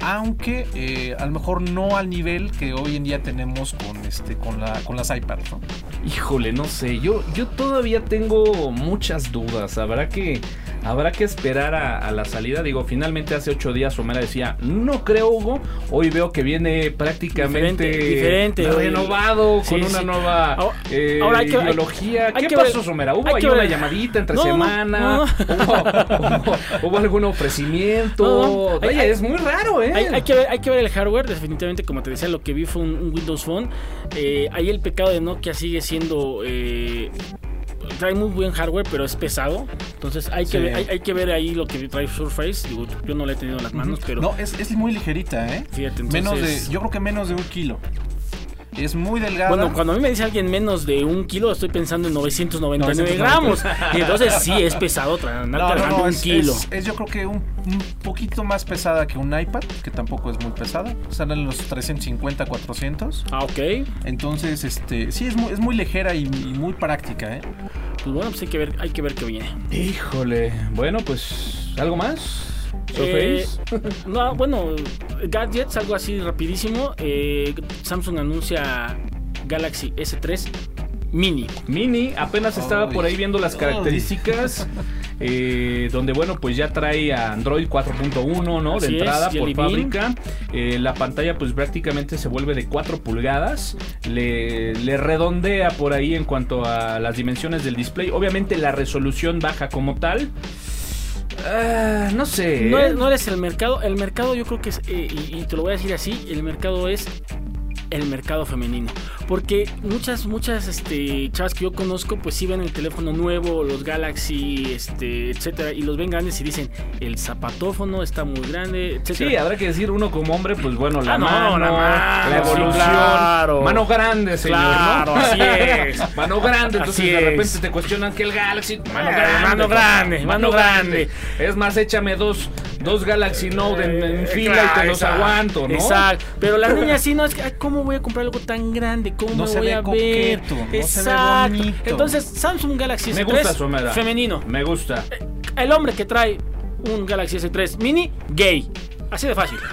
aunque eh, a lo mejor no al nivel que hoy en día tenemos con, este, con, la, con las iPads. ¿no? Híjole, no sé, yo, yo todavía tengo muchas dudas. Habrá que, habrá que esperar a, a la salida. Digo, finalmente hace ocho días Omera decía, no creo, Hugo. Hoy veo que viene prácticamente Diferente, diferente, hoy- renovado, Sí, con una nueva Ahora- eh, ahora hay que- hay- ideología. hay ¿Qué que pasó, Somera? ¿Hubo ahí una llamadita entre No, semana? no. ¿Hubo, hubo- hubo algún ofrecimiento? [LAUGHS] Oye, es muy raro, ¿eh? Hay, hay que ver, hay que ver el hardware, definitivamente, como te decía, lo que vi fue un, un Windows Phone. Eh, ahí el pecado de Nokia sigue siendo. eh, trae muy buen hardware, pero es pesado. Entonces hay que, ver, hay, hay que ver ahí lo que trae Surface. Digo, yo no le he tenido en las manos, pero No, es, es muy ligerita, ¿eh? fíjate, Menos de, yo creo que menos de un kilo. Es muy delgada. Bueno, cuando a mí me dice alguien menos de un kilo, estoy pensando en 999 999. gramos. Y [LAUGHS] entonces sí es pesado tra- andar No, no, cargando no, un es, kilo. es- es yo creo que un, un poquito más pesada que un iPad, que tampoco es muy pesada. Están en los 350, 400. Ah, ok. Entonces, este, sí, es muy, es muy ligera y, y muy práctica, ¿eh? Pues bueno, pues hay que ver, hay que ver qué viene. Híjole. Bueno, pues, ¿algo más? Eh, ¿Surface? no, bueno, gadgets, algo así rapidísimo. Eh, Samsung anuncia Galaxy S3 Mini. Mini, apenas estaba por ahí viendo las características. [LAUGHS] eh, donde, bueno, pues ya trae a Android 4.1, ¿no? De es, entrada por fábrica. Eh, la pantalla, pues prácticamente se vuelve de 4 pulgadas. Le, le redondea por ahí en cuanto a las dimensiones del display. Obviamente la resolución baja como tal. Ah, no sé. No, ¿eh? no eres el mercado. El mercado, yo creo que es, eh, y, y te lo voy a decir así: el mercado es el mercado femenino. Porque muchas, muchas este, chavas que yo conozco, pues sí ven el teléfono nuevo, los Galaxy, este, etcétera, y los ven grandes y dicen: el zapatófono está muy grande, etcétera. Sí, habrá que decir uno como hombre, pues bueno, la Ah, no, mano, la mano, la sí, evolución. claro. Mano grande, señor, Claro, ¿no? así es. [LAUGHS] Mano grande, entonces Así de es. repente te cuestionan que el Galaxy. Mano Eh, grande. mano grande, mano grande. Es más, échame dos, dos Galaxy Note en, en Eh, fila claro, y te los exacto, aguanto, ¿no? Exacto. Pero la niña sí, no es que, ay, ¿cómo voy a comprar algo tan grande? ¿Cómo No me se voy ve a ver? coqueto, no se ve exacto. Entonces, Samsung Galaxy Me S3 gusta su humedad. femenino. Me gusta. El hombre que trae un Galaxy S3 mini, gay. Así de fácil. [LAUGHS]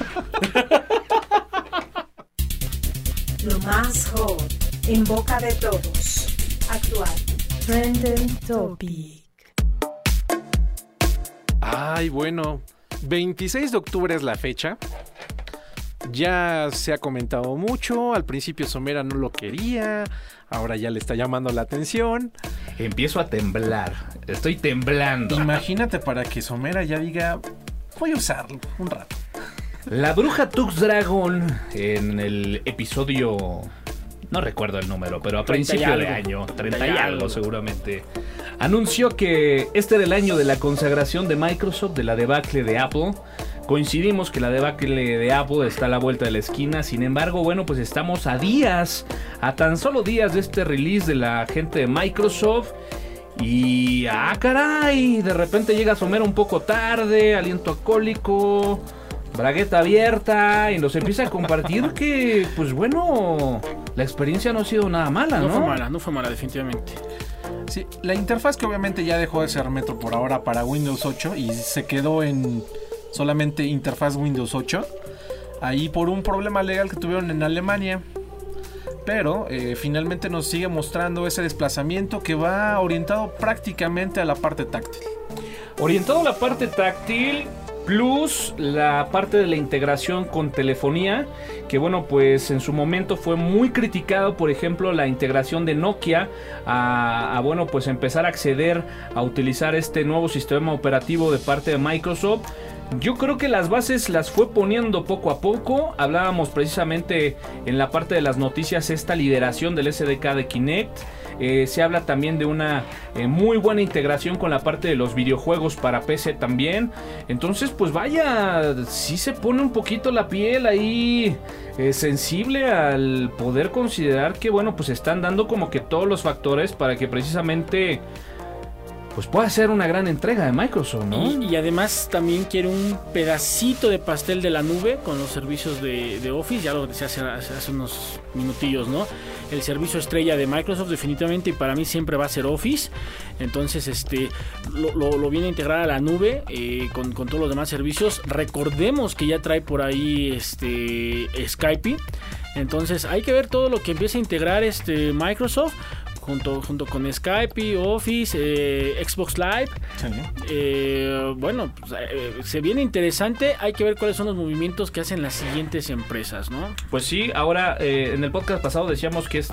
Lo más hot en boca de todos. Actual. Trending Topic. Ay, bueno. 26 de octubre es la fecha. Ya se ha comentado mucho. Al principio Somera no lo quería. Ahora ya le está llamando la atención. Empiezo a temblar. Estoy temblando. Imagínate para que Somera ya diga, voy a usarlo un rato. La bruja Tux Dragon en el episodio. No recuerdo el número, pero a 30 y principio de año, 30 y 30 y algo algo. seguramente, anunció que este era el año de la consagración de Microsoft, de la debacle de Apple, coincidimos que la debacle de Apple está a la vuelta de la esquina. Sin embargo, bueno, pues estamos a días, a tan solo días de este release de la gente de Microsoft. Y ah, caray, de repente llega a somer un poco tarde, aliento alcohólico, bragueta abierta y nos empieza a compartir que, pues bueno, la experiencia no ha sido nada mala, ¿no? No fue mala, no fue mala, definitivamente. Sí, la interfaz que obviamente ya dejó de ser Metro por ahora para Windows 8 y se quedó en solamente interfaz Windows 8. Ahí por un problema legal que tuvieron en Alemania. Pero eh, finalmente nos sigue mostrando ese desplazamiento que va orientado prácticamente a la parte táctil. Orientado a la parte táctil, plus la parte de la integración con telefonía, que bueno, pues en su momento fue muy criticado, por ejemplo, la integración de Nokia a, a, bueno, pues empezar a acceder a utilizar este nuevo sistema operativo de parte de Microsoft. Yo creo que las bases las fue poniendo poco a poco. Hablábamos precisamente en la parte de las noticias esta lideración del SDK de Kinect. Eh, se habla también de una eh, muy buena integración con la parte de los videojuegos para PC también. Entonces, pues vaya, sí se pone un poquito la piel ahí eh, sensible al poder considerar que, bueno, pues están dando como que todos los factores para que precisamente pues pueda ser una gran entrega de Microsoft, ¿no? Y, y además también quiere un pedacito de pastel de la nube con los servicios de, Office, ya lo decía hace, hace, unos minutillos, ¿no? El servicio estrella de Microsoft definitivamente y para mí siempre va a ser Office. Entonces, este, lo, viene a integrar a la nube eh, con, con, todos los demás servicios. Recordemos que ya trae por ahí este Skype. Entonces hay que ver todo lo que empieza a integrar este Microsoft junto, junto con Skype, Office, eh, Xbox Live. Sí. Eh, bueno, pues, eh, se viene interesante. Hay que ver cuáles son los movimientos que hacen las siguientes empresas, ¿no? Pues sí, ahora en el podcast pasado decíamos que es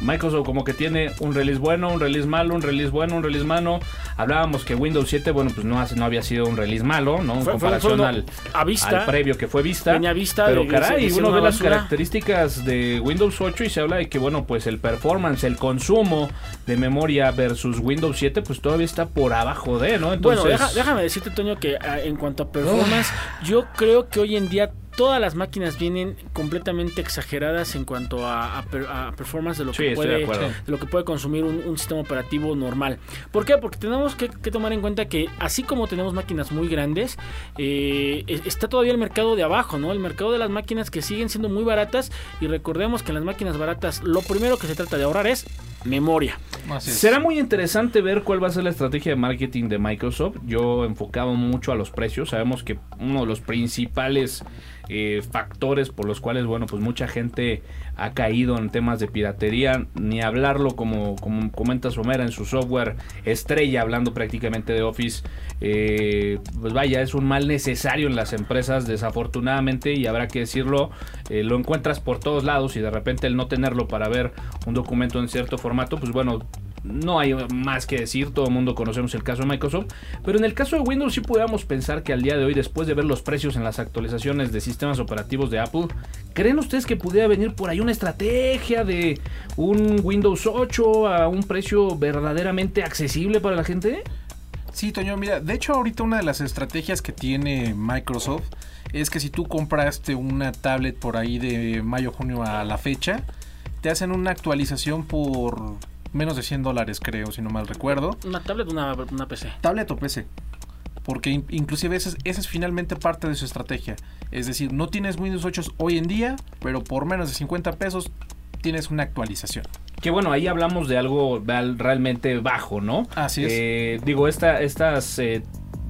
Microsoft como que tiene un release bueno, un release malo, un release bueno, un release malo. Hablábamos que Windows 7, bueno, pues no, no había sido un release malo, ¿no? En Fue- comparación fue al, vista. al previo que fue vista. Venía vista Pero de- caray, uno una ve las características de Windows 8 y se habla de que, bueno, pues el performance, el consumo de memoria versus Windows 7, pues todavía está por abajo de, ¿no? Entonces, Bueno, deja- déjame decirte, Toño, que ah, en cuanto a performance, yo creo que hoy en día todas las máquinas vienen completamente exageradas en cuanto a, a per- a performance de lo, Sí, que de puede, de lo que puede consumir un, un sistema operativo normal. ¿Por qué? Porque tenemos que, que tomar en cuenta que así como tenemos máquinas muy grandes, eh, es- está todavía el mercado de abajo, ¿no? El mercado de las máquinas que siguen siendo muy baratas y recordemos que en las máquinas baratas lo primero que se trata de ahorrar es memoria. Será muy interesante ver cuál va a ser la estrategia de marketing de Microsoft. Yo enfocaba mucho a los precios. Sabemos que uno de los principales eh, factores por los cuales, bueno, pues mucha gente ha caído en temas de piratería, ni hablarlo como, como comenta Somera en su software estrella, hablando prácticamente de Office, eh, pues vaya, es un mal necesario en las empresas, desafortunadamente, y habrá que decirlo, eh, lo encuentras por todos lados y de repente el no tenerlo para ver un documento en cierto formato, pues bueno, no hay más que decir, todo el mundo conocemos el caso de Microsoft, pero en el caso de Windows sí podríamos pensar que al día de hoy, después de ver los precios en las actualizaciones de sistemas operativos de Apple, ¿creen ustedes que pudiera venir por ahí una estrategia de un Windows 8 a un precio verdaderamente accesible para la gente? Sí, Toño, mira, de hecho ahorita una de las estrategias que tiene Microsoft es que si tú compraste una tablet por ahí de mayo, junio a la fecha, te hacen una actualización por menos de 100 dólares, creo, si no mal recuerdo. Una tablet, una, una PC. Tablet o PC. Porque in- inclusive esa es, esa es finalmente parte de su estrategia. Es decir, no tienes Windows 8 hoy en día, pero por menos de 50 pesos tienes una actualización. Que bueno, ahí hablamos de algo realmente bajo, ¿no? Así es. Eh, digo, esta, estas eh,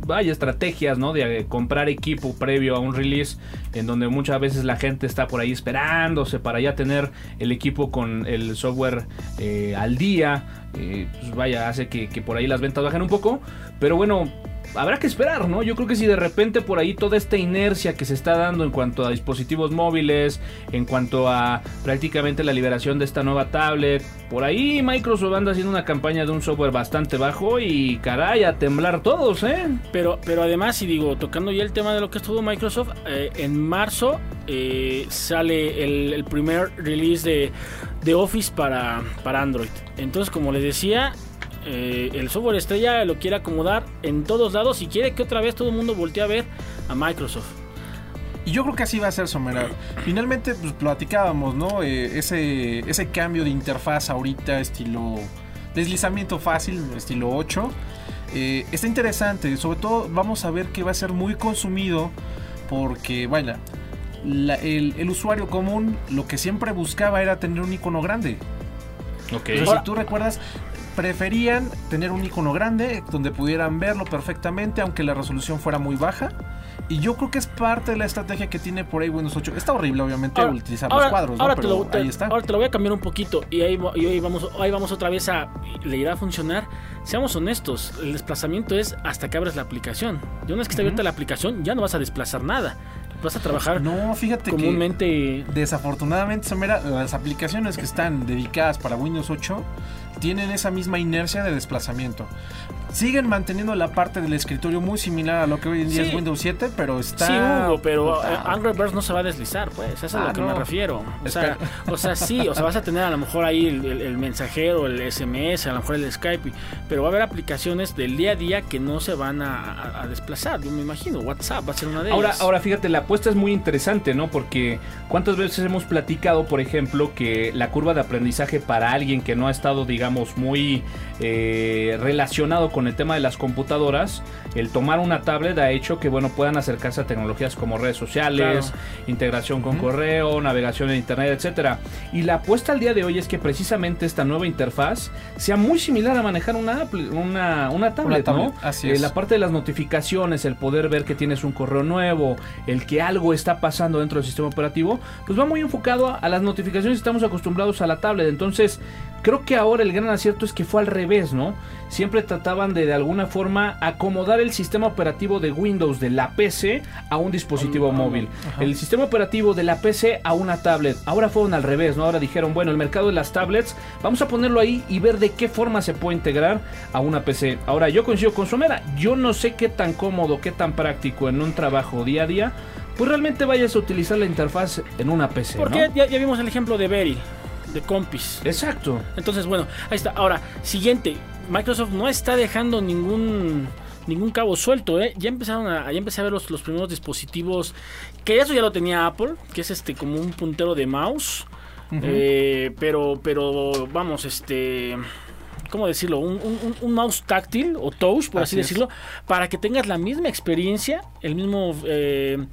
vaya estrategias, ¿no? De eh, comprar equipo previo a un release, en donde muchas veces la gente está por ahí esperándose para ya tener el equipo con el software eh, al día. eh, pues vaya, hace que, que por ahí las ventas bajen un poco. Pero bueno, habrá que esperar, ¿no? Yo creo que si de repente por ahí toda esta inercia que se está dando en cuanto a dispositivos móviles, en cuanto a prácticamente la liberación de esta nueva tablet, por ahí Microsoft anda haciendo una campaña de un software bastante bajo y caray, a temblar todos, ¿eh? Pero, pero además, y digo, tocando ya el tema de lo que estuvo Microsoft, eh, en marzo eh, sale el, el primer release de, de Office para, para Android. Entonces, como les decía, eh, el software estrella lo quiere acomodar en todos lados y quiere que otra vez todo el mundo voltee a ver a Microsoft. Y yo creo que así va a ser Somera. Finalmente, pues platicábamos, ¿no? Eh, ese, ese cambio de interfaz ahorita, estilo deslizamiento fácil, estilo 8. eh, está interesante. Sobre todo, vamos a ver que va a ser muy consumido. Porque, bueno, la- el, el usuario común lo que siempre buscaba era tener un icono grande. Ok. O sea, si tú recuerdas, preferían tener un icono grande donde pudieran verlo perfectamente, aunque la resolución fuera muy baja. Y yo creo que es parte de la estrategia que tiene por ahí Windows 8. Está horrible, obviamente, Ahora- utilizar ahora- los cuadros, ¿no? ahora te Pero lo, te- ahí está. ahora te lo voy a cambiar un poquito y ahí, y ahí vamos, ahí vamos otra vez a... ¿Le irá a funcionar? Seamos honestos, el desplazamiento es hasta que abres la aplicación. Y una vez que está abierta la aplicación ya no vas a desplazar nada. Vas a trabajar No, fíjate que comúnmente... desafortunadamente, Samera, las aplicaciones que están dedicadas para Windows 8 tienen esa misma inercia de desplazamiento. Siguen manteniendo la parte del escritorio muy similar a lo que hoy en día Sí. es Windows 7, pero está... Sí, Hugo, pero eh, Angry Birds no se va a deslizar, pues. Eso es a Ah, lo que no. me refiero. O sea, [LAUGHS] o sea, sí, o sea, vas a tener a lo mejor ahí el, el- el mensajero, el SMS, a lo mejor el Skype, pero va a haber aplicaciones del día a día que no se van a, a- a desplazar. Yo me imagino, WhatsApp va a ser una de Ahora, ellas. ahora fíjate, la apuesta es muy interesante, ¿no? Porque cuántas veces hemos platicado, por ejemplo, que la curva de aprendizaje para alguien que no ha estado, digamos, muy eh, relacionado con el tema de las computadoras, el tomar una tablet ha hecho que, bueno, puedan acercarse a tecnologías como redes sociales, integración con correo, navegación en internet, etcétera. Y la apuesta al día de hoy es que precisamente esta nueva interfaz sea muy similar a manejar una, una, una tablet, tablet, ¿no? así Eh, es. la parte de las notificaciones, el poder ver que tienes un correo nuevo, el que algo está pasando dentro del sistema operativo, pues va muy enfocado a, a las notificaciones. Estamos acostumbrados a la tablet. Entonces, creo que ahora el gran acierto es que fue al revés, ¿no? Siempre trataban de de alguna forma acomodar el sistema operativo de Windows de la PC a un dispositivo móvil. El sistema operativo de la PC a una tablet. Ahora fueron al revés, ¿no? Ahora dijeron, bueno, el mercado de las tablets, vamos a ponerlo ahí y ver de qué forma se puede integrar a una PC. Ahora, yo coincido con Somera, yo no sé qué tan cómodo, qué tan práctico en un trabajo día a día, pues realmente vayas a utilizar la interfaz en una PC, Porque ¿no? ya, ya vimos el ejemplo de Berry, de Compis. Exacto. Entonces, bueno, ahí está. Ahora, siguiente. Microsoft no está dejando ningún ningún cabo suelto, ¿eh? Ya empezaron a, ya empecé a ver los, los primeros dispositivos, que eso ya lo tenía Apple, que es este como un puntero de mouse. Eh, pero, pero, vamos, este... ¿Cómo decirlo? Un, un- mouse táctil o touch, por así, Así decirlo, para que tengas la misma experiencia, el mismo eh,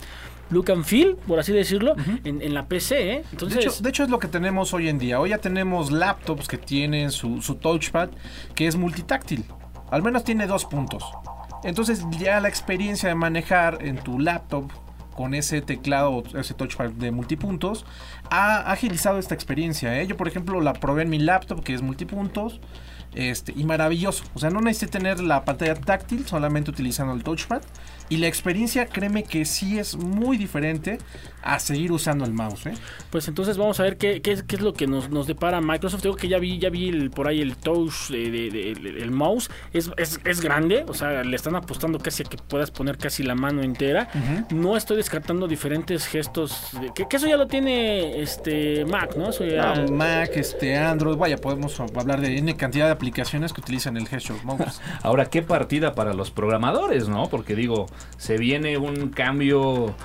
look and feel, por así decirlo, en, en la PC, ¿eh? Entonces, de, hecho, de hecho es lo que tenemos hoy en día. Hoy ya tenemos laptops que tienen su, su touchpad que es multitáctil. Al menos tiene dos puntos. Entonces ya la experiencia de manejar en tu laptop con ese teclado, ese touchpad de multipuntos, ha agilizado esta experiencia. ¿eh? Yo, por ejemplo, la probé en mi laptop que es multipuntos. Este, y maravilloso. O sea, no necesité tener la pantalla táctil, solamente utilizando el touchpad. Y la experiencia, créeme que sí es muy diferente a seguir usando el mouse. ¿eh? Pues entonces vamos a ver qué, qué, es- qué es lo que nos, nos depara Microsoft. Digo que ya vi, ya vi el- por ahí el touch, de, de- de- el, el mouse. Es, es, es grande, o sea, le están apostando casi a que puedas poner casi la mano entera. No estoy descartando diferentes gestos. de- que, que eso ya lo tiene este Mac, ¿no? Eso ya- Mac, este, Android, vaya, podemos hablar de N cantidad de aplicaciones que utilizan el Gesture Mouse. [LAUGHS] Ahora, qué partida para los programadores, ¿no? Porque digo, se viene un cambio,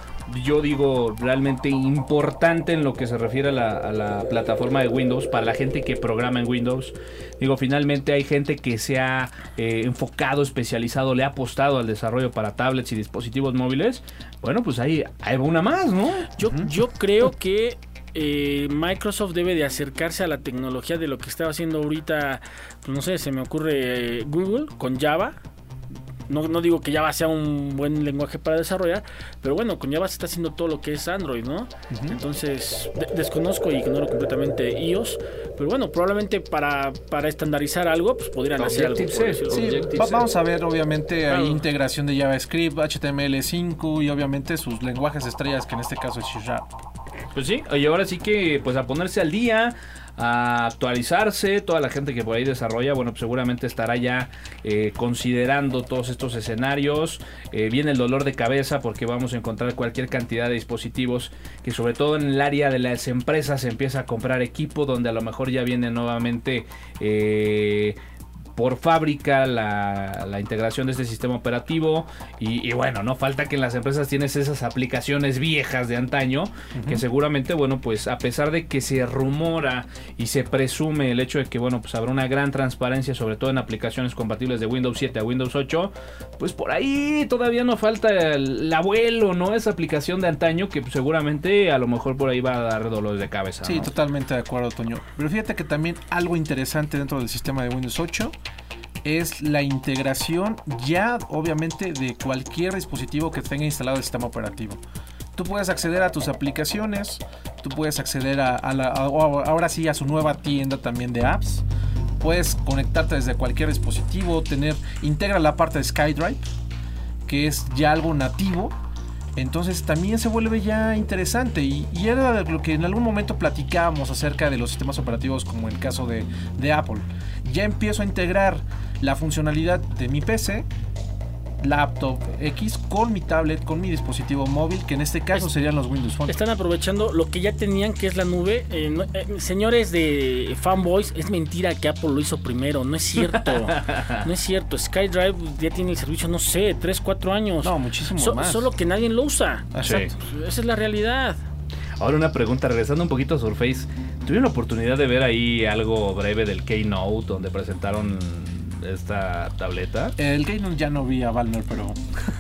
yo digo, realmente importante en lo que se refiere a la, a la plataforma de Windows, para la gente que programa en Windows. Digo, finalmente hay gente que se ha eh, enfocado, especializado, le ha apostado al desarrollo para tablets y dispositivos móviles. Bueno, pues ahí hay una más, ¿no? Yo, yo creo que eh, Microsoft debe de acercarse a la tecnología de lo que estaba haciendo ahorita, pues no sé, se me ocurre eh, Google con Java. No, no digo que Java sea un buen lenguaje para desarrollar, pero bueno, con Java se está haciendo todo lo que es Android, ¿no? Entonces, de- desconozco y ignoro completamente iOS, pero bueno, probablemente para, para estandarizar algo, pues podrían hacer algo. Sí, va- vamos a ver, obviamente, Claro. hay integración de JavaScript, HTML5 y obviamente sus lenguajes estrellas, que en este caso es C Sharp. Pues sí, y ahora sí que pues a ponerse al día, a actualizarse, toda la gente que por ahí desarrolla, bueno, pues seguramente estará ya eh, considerando todos estos escenarios. Eh, viene el dolor de cabeza porque vamos a encontrar cualquier cantidad de dispositivos que sobre todo en el área de las empresas se empieza a comprar equipo donde a lo mejor ya viene nuevamente... eh, por fábrica la, la integración de este sistema operativo y, y bueno, no falta que en las empresas tienes esas aplicaciones viejas de antaño que seguramente, bueno, pues a pesar de que se rumora y se presume el hecho de que, bueno, pues habrá una gran transparencia, sobre todo en aplicaciones compatibles de Windows 7 a Windows 8, pues por ahí todavía no falta el, el abuelo, ¿no? Esa aplicación de antaño que pues, seguramente a lo mejor por ahí va a dar dolores de cabeza. Sí, ¿no? totalmente de acuerdo, Toño. Pero fíjate que también algo interesante dentro del sistema de Windows 8 es la integración ya, obviamente, de cualquier dispositivo que tenga instalado el sistema operativo. Tú puedes acceder a tus aplicaciones, tú puedes acceder a, la, ahora sí a su nueva tienda también de apps. Puedes conectarte desde cualquier dispositivo, tener integra la parte de SkyDrive, que es ya algo nativo. Entonces también se vuelve ya interesante y, era lo que en algún momento platicábamos acerca de los sistemas operativos como el caso de Apple. Ya empiezo a integrar la funcionalidad de mi PC, laptop X con mi tablet, con mi dispositivo móvil, que en este caso serían los Windows Phone. Están aprovechando lo que ya tenían, que es la nube. Eh, no- eh, señores de fanboys, es mentira que Apple lo hizo primero. No es cierto. [LAUGHS] no es cierto. SkyDrive ya tiene el servicio, no sé, 3, 4 años. No, muchísimo So- más. Solo que nadie lo usa. Exacto. Esa es la realidad. Ahora una pregunta, regresando un poquito a Surface. ¿Tuvieron la oportunidad de ver ahí algo breve del Keynote donde presentaron esta tableta? El Keynote ya no vi a Valmer, pero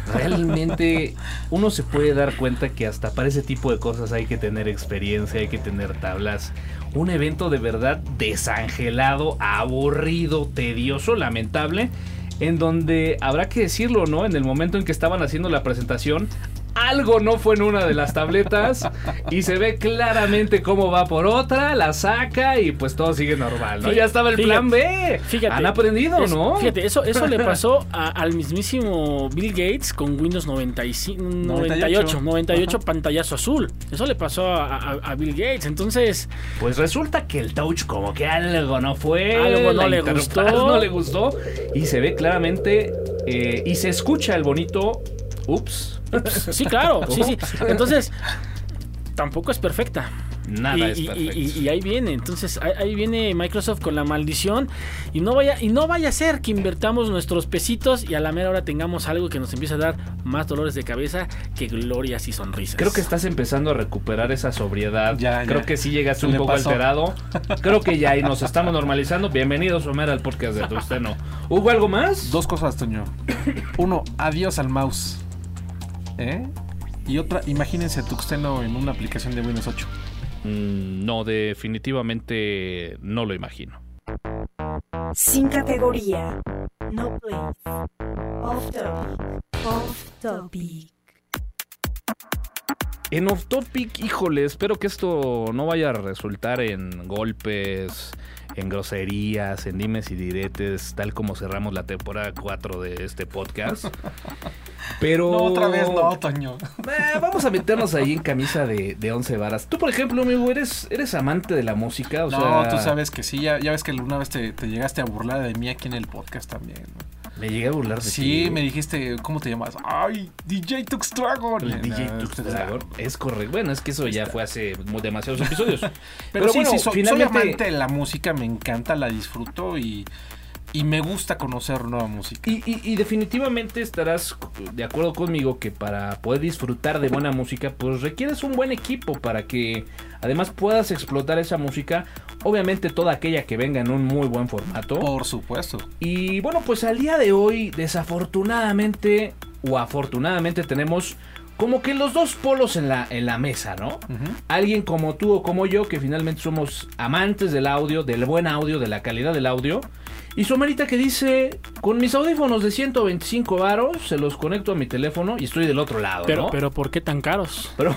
[LAUGHS] Realmente uno se puede dar cuenta que hasta para ese tipo de cosas hay que tener experiencia, hay que tener tablas. Un evento de verdad desangelado, aburrido, tedioso, lamentable, en donde habrá que decirlo, ¿no? En el momento en que estaban haciendo la presentación, algo no fue en una de las tabletas y se ve claramente cómo va por otra, la saca y pues todo sigue normal, ¿no? Fí- Ya estaba el fíjate, plan B. Fíjate. Han aprendido, Es- ¿no? Fíjate, eso, eso le pasó a- al mismísimo Bill Gates con Windows 95, 98, 98 Ajá. pantallazo azul. Eso le pasó a, a- a Bill Gates. Entonces, Pues resulta que el touch como que algo no fue, Algo no le gustó. no le gustó y se ve claramente eh, y se escucha el bonito ups. sí, claro, [LAUGHS] sí, sí. Entonces, tampoco es perfecta. Nada y, es y- perfecto. y- y ahí viene, entonces ahí, ahí viene Microsoft con la maldición y no vaya y no vaya a ser que invertamos nuestros pesitos y a la mera hora tengamos algo que nos empiece a dar más dolores de cabeza que glorias y sonrisas. Creo que estás empezando a recuperar esa sobriedad. Ya, Creo ya. que sí llegaste un poco pasó. alterado. [LAUGHS] Creo que ya ahí nos estamos normalizando. Bienvenidos, Homer, al podcast de Tusteno. ¿Hubo algo más? Dos cosas, Toño. Uno, adiós al mouse. ¿Eh? Y otra, imagínense a Tuxteno en una aplicación de Windows 8. Mm, no, definitivamente no lo imagino. Sin categoría. No place. Off topic. Off topic. En Off Topic, híjole, espero que esto no vaya a resultar en golpes, en groserías, en dimes y diretes, tal como cerramos la temporada 4 de este podcast. [LAUGHS] Pero. No, otra vez no, Toño. Eh, vamos a meternos ahí en camisa de, de 11 varas. Tú, por ejemplo, amigo, ¿eres, eres amante de la música? O no, sea, tú sabes que sí, ya, ya ves que una vez te, te llegaste a burlar de mí aquí en el podcast también. ¿no? Me llegué a burlar de Sí, ti. me dijiste, ¿cómo te llamas? ¡Ay, DJ Tux Dragon! El DJ Tux Dragon. Es correcto. Bueno, es que eso ya fue hace demasiados episodios. [LAUGHS] Pero, sí, bueno, sí, soy, soy finalmente- amante de la música, me encanta, la disfruto y, y me gusta conocer nueva música. Y, y- y definitivamente estarás de acuerdo conmigo que para poder disfrutar de buena música, pues requieres un buen equipo para que además puedas explotar esa música. Obviamente toda aquella que venga en un muy buen formato. Por supuesto. Y bueno, pues al día de hoy, desafortunadamente o afortunadamente tenemos como que los dos polos en la, en la mesa, ¿no? Alguien como tú o como yo, que finalmente somos amantes del audio, del buen audio, de la calidad del audio. Y Somerita que dice, con mis audífonos de 125 varos, se los conecto a mi teléfono y estoy del otro lado, Pero, ¿no? pero ¿por qué tan caros? Pero,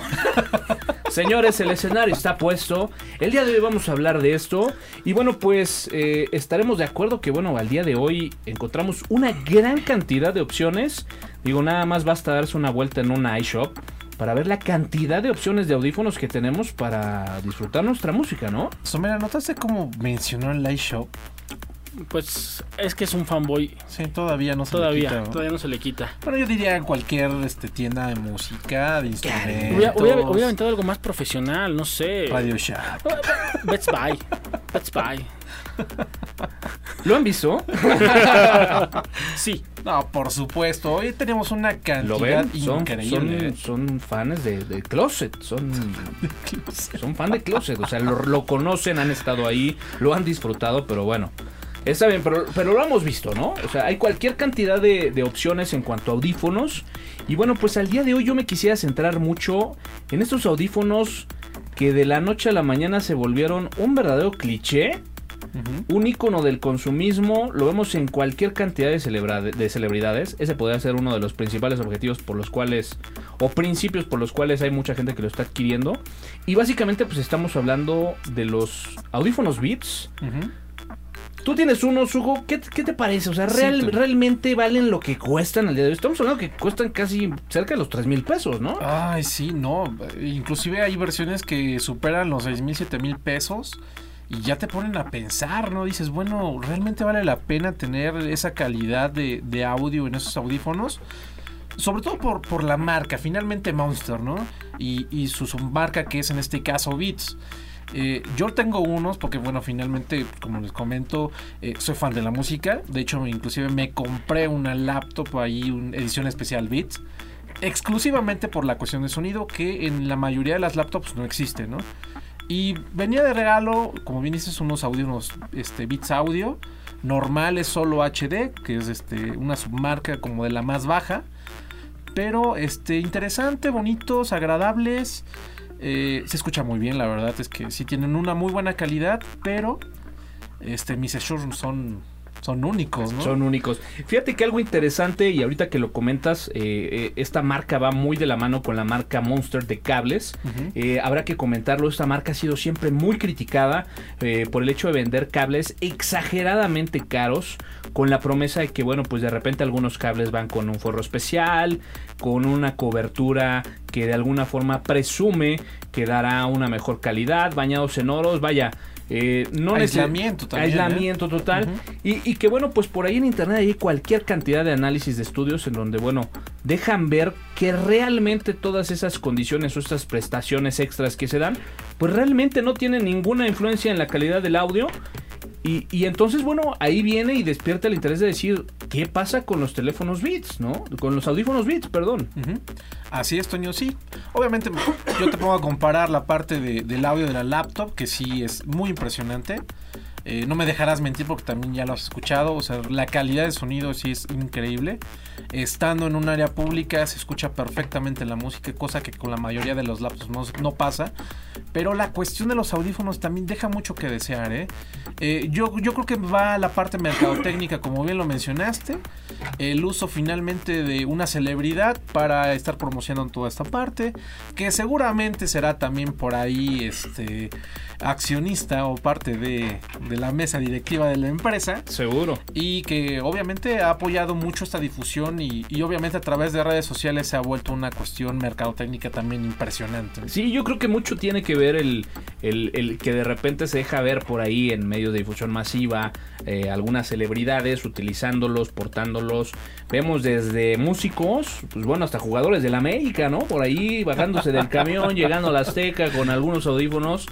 [LAUGHS] señores, el escenario está puesto. El día de hoy vamos a hablar de esto. Y bueno, pues eh, estaremos de acuerdo que, bueno, al día de hoy encontramos una gran cantidad de opciones. Digo, nada más basta darse una vuelta en una iShop para ver la cantidad de opciones de audífonos que tenemos para disfrutar nuestra música, ¿no? Somera, ¿notaste cómo mencionó el iShop? Pues es que es un fanboy. Sí, todavía no se le Todavía, quita, ¿no? todavía no se le quita. Bueno, yo diría en cualquier este, tienda de música, de instrumentos, Hubiera, hubiera, algo más profesional, no sé. Radio Shack. Best Buy. Best Buy. ¿Lo han visto? [LAUGHS] Sí. No, por supuesto. Hoy tenemos una ¿Lo cantidad ven? Son, increíble. son, son fans de, de Closet. Son, [LAUGHS] son fan de Closet. O sea, lo, lo conocen, han estado ahí, lo han disfrutado, pero bueno. Está bien, pero, pero lo hemos visto, ¿no? O sea, hay cualquier cantidad de, de opciones en cuanto a audífonos. Y bueno, pues al día de hoy yo me quisiera centrar mucho en estos audífonos que de la noche a la mañana se volvieron un verdadero cliché. Un icono del consumismo, lo vemos en cualquier cantidad de, celebridades. Ese podría ser uno de los principales objetivos por los cuales, o principios por los cuales hay mucha gente que lo está adquiriendo. Y básicamente, pues estamos hablando de los audífonos Beats. Tú tienes unos, Hugo. ¿Qué, qué te parece? O sea, real- realmente valen lo que cuestan al día de hoy. Estamos hablando que cuestan casi cerca de los 3 mil pesos, ¿no? Ay, sí, no. Inclusive hay versiones que superan los 6 mil, 7 mil pesos. Y ya te ponen a pensar, ¿no? Dices, bueno, ¿realmente vale la pena tener esa calidad de, audio en esos audífonos? Sobre todo por, por la marca, finalmente Monster, ¿no? Y, y su, su marca que es en este caso Beats. Eh, yo tengo unos porque, bueno, finalmente, como les comento, eh, soy fan de la música. De hecho, inclusive me compré una laptop ahí, una edición especial Beats exclusivamente por la cuestión de sonido que en la mayoría de las laptops no existe, ¿no? Y venía de regalo, como bien dices, unos audios, este, Beats Audio, normales solo HD, que es este, una submarca como de la más baja, pero este, interesante, bonitos, agradables, eh, se escucha muy bien, la verdad es que sí tienen una muy buena calidad, pero este, mis Shure son, son únicos, ¿no? Son únicos. Fíjate que algo interesante, y ahorita que lo comentas, eh, eh, esta marca va muy de la mano con la marca Monster de cables. Eh, habrá que comentarlo, esta marca ha sido siempre muy criticada eh, por el hecho de vender cables exageradamente caros, con la promesa de que, bueno, pues de repente algunos cables van con un forro especial, con una cobertura que de alguna forma presume que dará una mejor calidad, bañados en oros, vaya. Eh, no neces- Aislamiento también, ¿eh? Aislamiento total. Y, y que bueno, pues por ahí en internet hay cualquier cantidad de análisis de estudios en donde, bueno, dejan ver que realmente todas esas condiciones o estas prestaciones extras que se dan, pues realmente no tienen ninguna influencia en la calidad del audio. Y, y entonces, bueno, ahí viene y despierta el interés de decir, ¿qué pasa con los teléfonos Beats, no? Con los audífonos Beats, perdón. Así es, Toño, sí. Obviamente yo te pongo a comparar la parte de- del audio de la laptop, que sí es muy impresionante. Eh, no me dejarás mentir porque también ya lo has escuchado. O sea, la calidad de sonido sí es increíble. Estando en un área pública se escucha perfectamente la música, cosa que con la mayoría de los laptops no, pasa. Pero la cuestión de los audífonos también deja mucho que desear. ¿eh? Eh, yo, yo creo que va a la parte mercadotecnica, como bien lo mencionaste. El uso finalmente de una celebridad para estar promocionando toda esta parte. Que seguramente será también por ahí este accionista o parte de, de la mesa directiva de la empresa Seguro. y que obviamente ha apoyado mucho esta difusión y, y obviamente a través de redes sociales se ha vuelto una cuestión mercadotecnica también impresionante. Sí, yo creo que mucho tiene que ver el, el- el que de repente se deja ver por ahí en medios de difusión masiva eh, algunas celebridades utilizándolos, portándolos. Vemos desde músicos, pues bueno, hasta jugadores del América, ¿no? Por ahí bajándose del camión, llegando a la Azteca con algunos audífonos.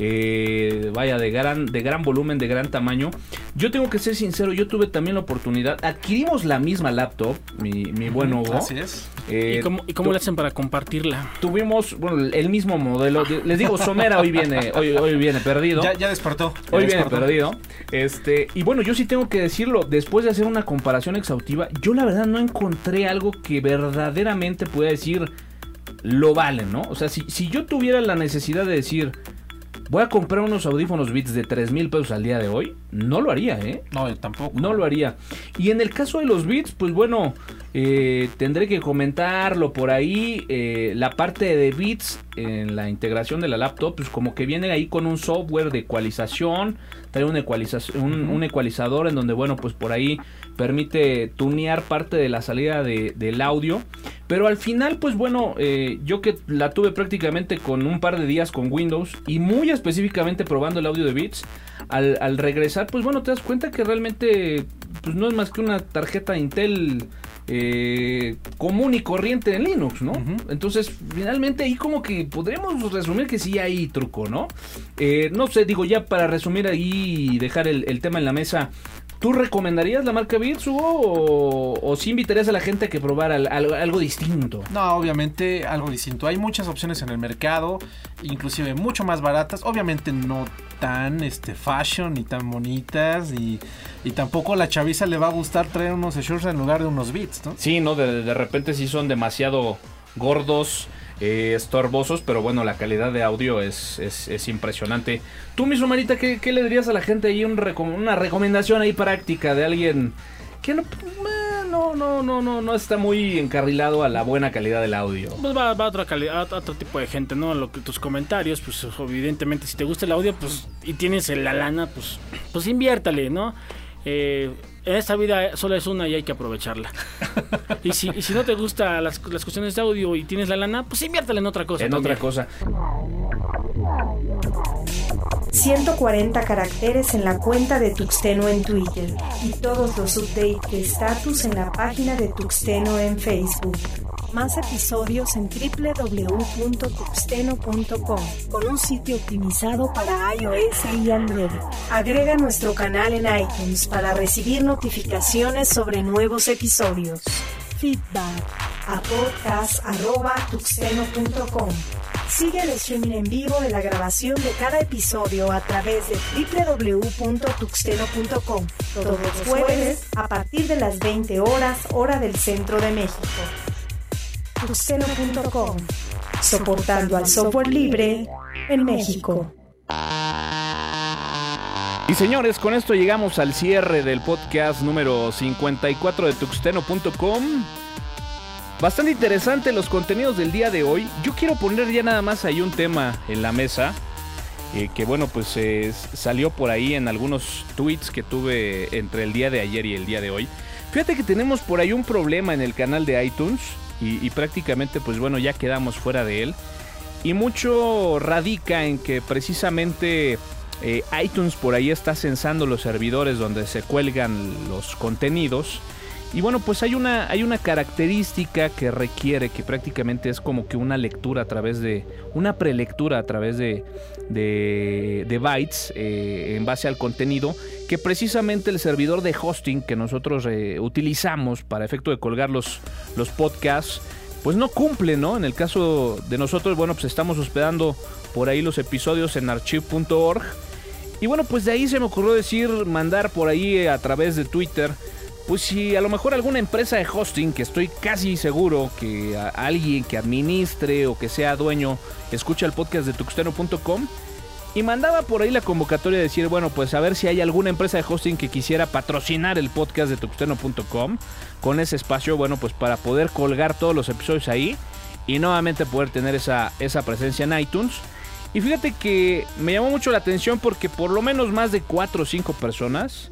eh, vaya, de gran, de gran volumen, de gran tamaño. Yo tengo que ser sincero, yo tuve también la oportunidad. Adquirimos la misma laptop, mi, mi buen Hugo. Así es. Eh, ¿Y cómo, y cómo le hacen para compartirla? Tuvimos, bueno, el mismo modelo. Les digo, Somera hoy viene, hoy, hoy viene perdido. Ya, ya despertó. ya Hoy viene perdido. Este, y bueno, yo sí tengo que decirlo, después de hacer una comparación exhaustiva, yo la verdad no encontré algo que verdaderamente pueda decir lo vale, ¿no? O sea, si, si yo tuviera la necesidad de decir, voy a comprar unos audífonos Beats de 3 mil pesos al día de hoy, no lo haría, ¿eh? No, yo tampoco. No lo haría. Y en el caso de los bits, pues bueno, eh, tendré que comentarlo por ahí. eh, la parte de bits en la integración de la laptop, pues como que viene ahí con un software de ecualización. Trae un, ecualización, un, un ecualizador en donde, bueno, pues por ahí permite tunear parte de la salida de- del audio. Pero al final, pues bueno, eh, yo que la tuve prácticamente con un par de días con Windows y muy específicamente probando el audio de Beats, al, al regresar, pues bueno, te das cuenta que realmente pues no es más que una tarjeta Intel eh, común y corriente en Linux, ¿no? Entonces, finalmente ahí como que podremos resumir que sí hay truco, ¿no? Eh, no sé, digo ya para resumir ahí y dejar el, el tema en la mesa. ¿Tú recomendarías la marca Beats, Hugo? O, o sí invitarías a la gente a que probara al- al- algo distinto? No, obviamente algo distinto. Hay muchas opciones en el mercado, inclusive mucho más baratas. Obviamente no tan este fashion ni tan bonitas y, y tampoco a la chaviza le va a gustar traer unos shorts en lugar de unos beats, ¿no? Sí, ¿no? De, de repente sí son demasiado gordos, eh, estorbosos, pero bueno, la calidad de audio es, es, es impresionante. Tú, mi Sumarita, ¿qué, qué le dirías a la gente ahí? Una recomendación ahí práctica de alguien que no, eh, no, no, no, no, no está muy encarrilado a la buena calidad del audio. Pues va, va a otro tipo de gente, ¿no? Lo tus comentarios, pues evidentemente si te gusta el audio, pues y tienes la lana, pues, pues inviértale, ¿no? Eh, esta vida solo es una y hay que aprovecharla. y, si, y si no te gustan las, las cuestiones de audio y tienes la lana, pues inviértale en otra cosa. En también. otra cosa. 140 caracteres en la cuenta de Tuxteno en Twitter y todos los updates de estatus en la página de Tuxteno en Facebook. Más episodios en www.tuxteno.com con un sitio optimizado para iOS y Android. Agrega nuestro canal en iTunes para recibir notificaciones sobre nuevos episodios. Feedback a podcast.tuxteno.com. Sigue el streaming en vivo de la grabación de cada episodio a través de www.tuxteno.com todos los jueves a partir de las 20 horas hora del centro de México. Tuxteno.com Soportando al software libre en México. Y señores, con esto llegamos al cierre del podcast número 54 de tuxteno.com. Bastante interesante los contenidos del día de hoy. Yo quiero poner ya nada más ahí un tema en la mesa. eh, que bueno, pues eh, salió por ahí en algunos tweets que tuve entre el día de ayer y el día de hoy. Fíjate que tenemos por ahí un problema en el canal de iTunes. Y, prácticamente, pues bueno, ya quedamos fuera de él. Y mucho radica en que precisamente eh, iTunes por ahí está censando los servidores donde se cuelgan los contenidos. Y bueno, pues hay una, hay una característica que requiere, que prácticamente es como que una lectura a través de, una prelectura a través de, de, de bytes eh, en base al contenido, precisamente el servidor de hosting que nosotros eh, utilizamos para efecto de colgar los, los podcasts, pues no cumple, ¿no? En el caso de nosotros, bueno, pues estamos hospedando por ahí los episodios en archive.org. Y bueno, pues de ahí se me ocurrió decir, mandar por ahí eh, a través de Twitter, pues si a lo mejor alguna empresa de hosting, que estoy casi seguro que alguien que administre o que sea dueño escucha el podcast de tuxteno.com, y mandaba por ahí la convocatoria de decir, bueno, pues a ver si hay alguna empresa de hosting que quisiera patrocinar el podcast de tuxteno.com con ese espacio, bueno, pues para poder colgar todos los episodios ahí y nuevamente poder tener esa, esa presencia en iTunes. Y fíjate que me llamó mucho la atención porque por lo menos más de 4 o 5 personas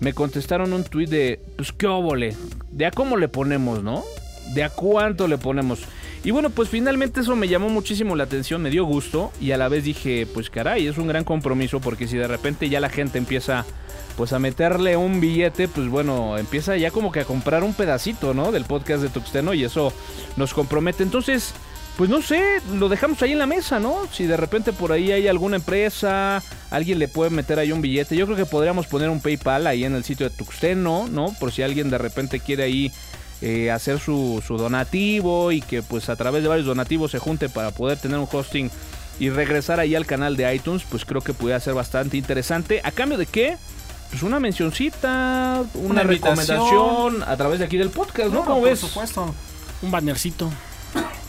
me contestaron un tweet de, pues qué óvole, de a cómo le ponemos, ¿no? De a cuánto le ponemos. Y bueno, pues finalmente eso me llamó muchísimo la atención, me dio gusto y a la vez dije, pues caray, es un gran compromiso porque si de repente ya la gente empieza pues a meterle un billete, pues bueno, empieza ya como que a comprar un pedacito, ¿no? Del podcast de Tuxteno y eso nos compromete. Entonces, pues no sé, lo dejamos ahí en la mesa, ¿no? Si de repente por ahí hay alguna empresa, alguien le puede meter ahí un billete. Yo creo que podríamos poner un PayPal ahí en el sitio de Tuxteno, ¿no? Por si alguien de repente quiere ahí eh, hacer su, su donativo y que pues a través de varios donativos se junte para poder tener un hosting y regresar ahí al canal de iTunes, pues creo que pudiera ser bastante interesante. ¿A cambio de qué? Pues una mencioncita, una, recomendación a través de aquí del podcast, ¿no? ¿Cómo por ves? supuesto. Un bannercito.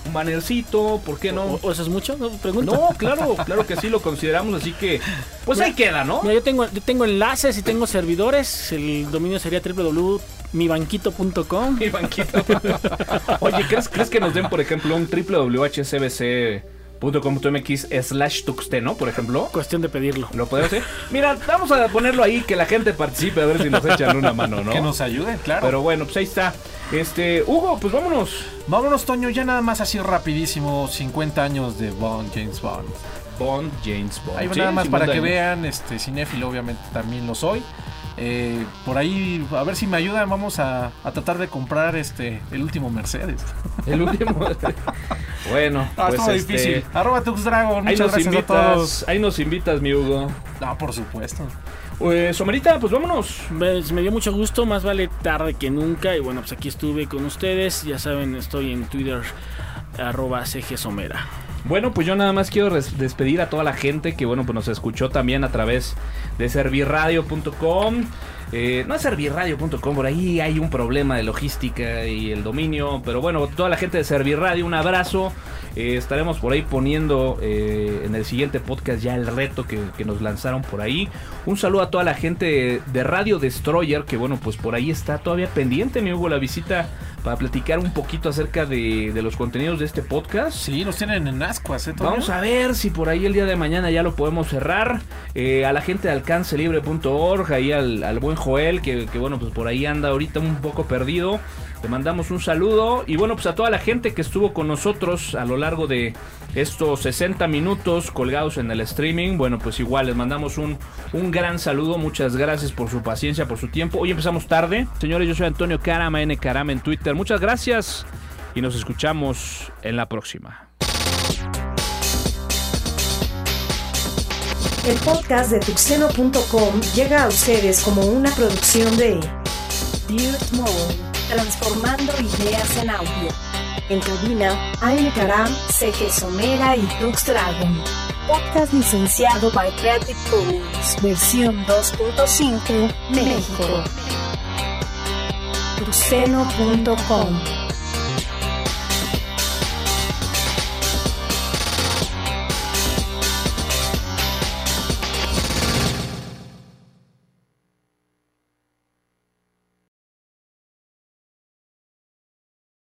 Un bannercito, ¿por qué no? ¿O, o eso es mucho? No, pregunta. No, claro, claro que sí lo consideramos, así que pues ahí queda, ¿no? Mira, yo tengo, yo tengo enlaces y tengo servidores. El dominio sería www.mibanquito.com. Mi banquito. [LAUGHS] Oye, ¿crees, ¿crees que nos den, por ejemplo, un www.hcbc.com.mx slash tuxteno, por ejemplo? Cuestión de pedirlo. ¿Lo podemos hacer? Mira, vamos a ponerlo ahí, que la gente participe, a ver si nos echan una mano, ¿no? Que nos ayuden, claro. Pero bueno, pues ahí está. Este, Hugo, pues vámonos. Vámonos, Toño, ya nada más así rapidísimo. 50 años de Bond, James Bond. Bond, James Bond. Ahí Sí, nada más para 50 que años. vean, este, cinéfilo obviamente también lo soy. Eh, por ahí, a ver si me ayudan, vamos a, a tratar de comprar este el último Mercedes. [LAUGHS] El último. [LAUGHS] bueno, Ah, pues este, difícil. Arroba Tux Dragon, Ahí muchas nos gracias a todos. invitas, ahí nos invitas, mi Hugo. No, por supuesto. Eh, Somerita, pues vámonos. Pues, me dio mucho gusto, más vale tarde que nunca. Y bueno, pues aquí estuve con ustedes. Ya saben, estoy en Twitter, arroba CG Somera. Bueno, pues yo nada más quiero despedir a toda la gente que, bueno, pues nos escuchó también a través de servirradio.com. Eh, no es servirradio.com, por ahí hay un problema de logística y el dominio. Pero bueno, toda la gente de Servirradio, un abrazo. Eh, estaremos por ahí poniendo eh, en el siguiente podcast ya el reto que, que nos lanzaron por ahí. Un saludo a toda la gente de, de Radio Destroyer, que bueno, pues por ahí está todavía pendiente, mi Hugo, la visita para platicar un poquito acerca de, de los contenidos de este podcast. Sí, nos tienen en ascuas, ¿eh? Vamos a ver si por ahí el día de mañana ya lo podemos cerrar. Eh, a la gente de alcancelibre.org, ahí al, al buen Joel, que, que, bueno, pues por ahí anda ahorita un poco perdido. Le mandamos un saludo. Y bueno, pues a toda la gente que estuvo con nosotros a lo largo de estos 60 minutos colgados en el streaming. Bueno, pues igual les mandamos un, un gran saludo. Muchas gracias por su paciencia, por su tiempo. Hoy empezamos tarde. Señores, yo soy Antonio Carama, N Carama en Twitter. Muchas gracias y nos escuchamos en la próxima. El podcast de tuxeno.com llega a ustedes como una producción de Mode, transformando ideas en audio. En cabina, AM Karam, CG Somera y Tux Dragon. Podcast licenciado by Creative Commons, versión 2.5, México. tuxeno.com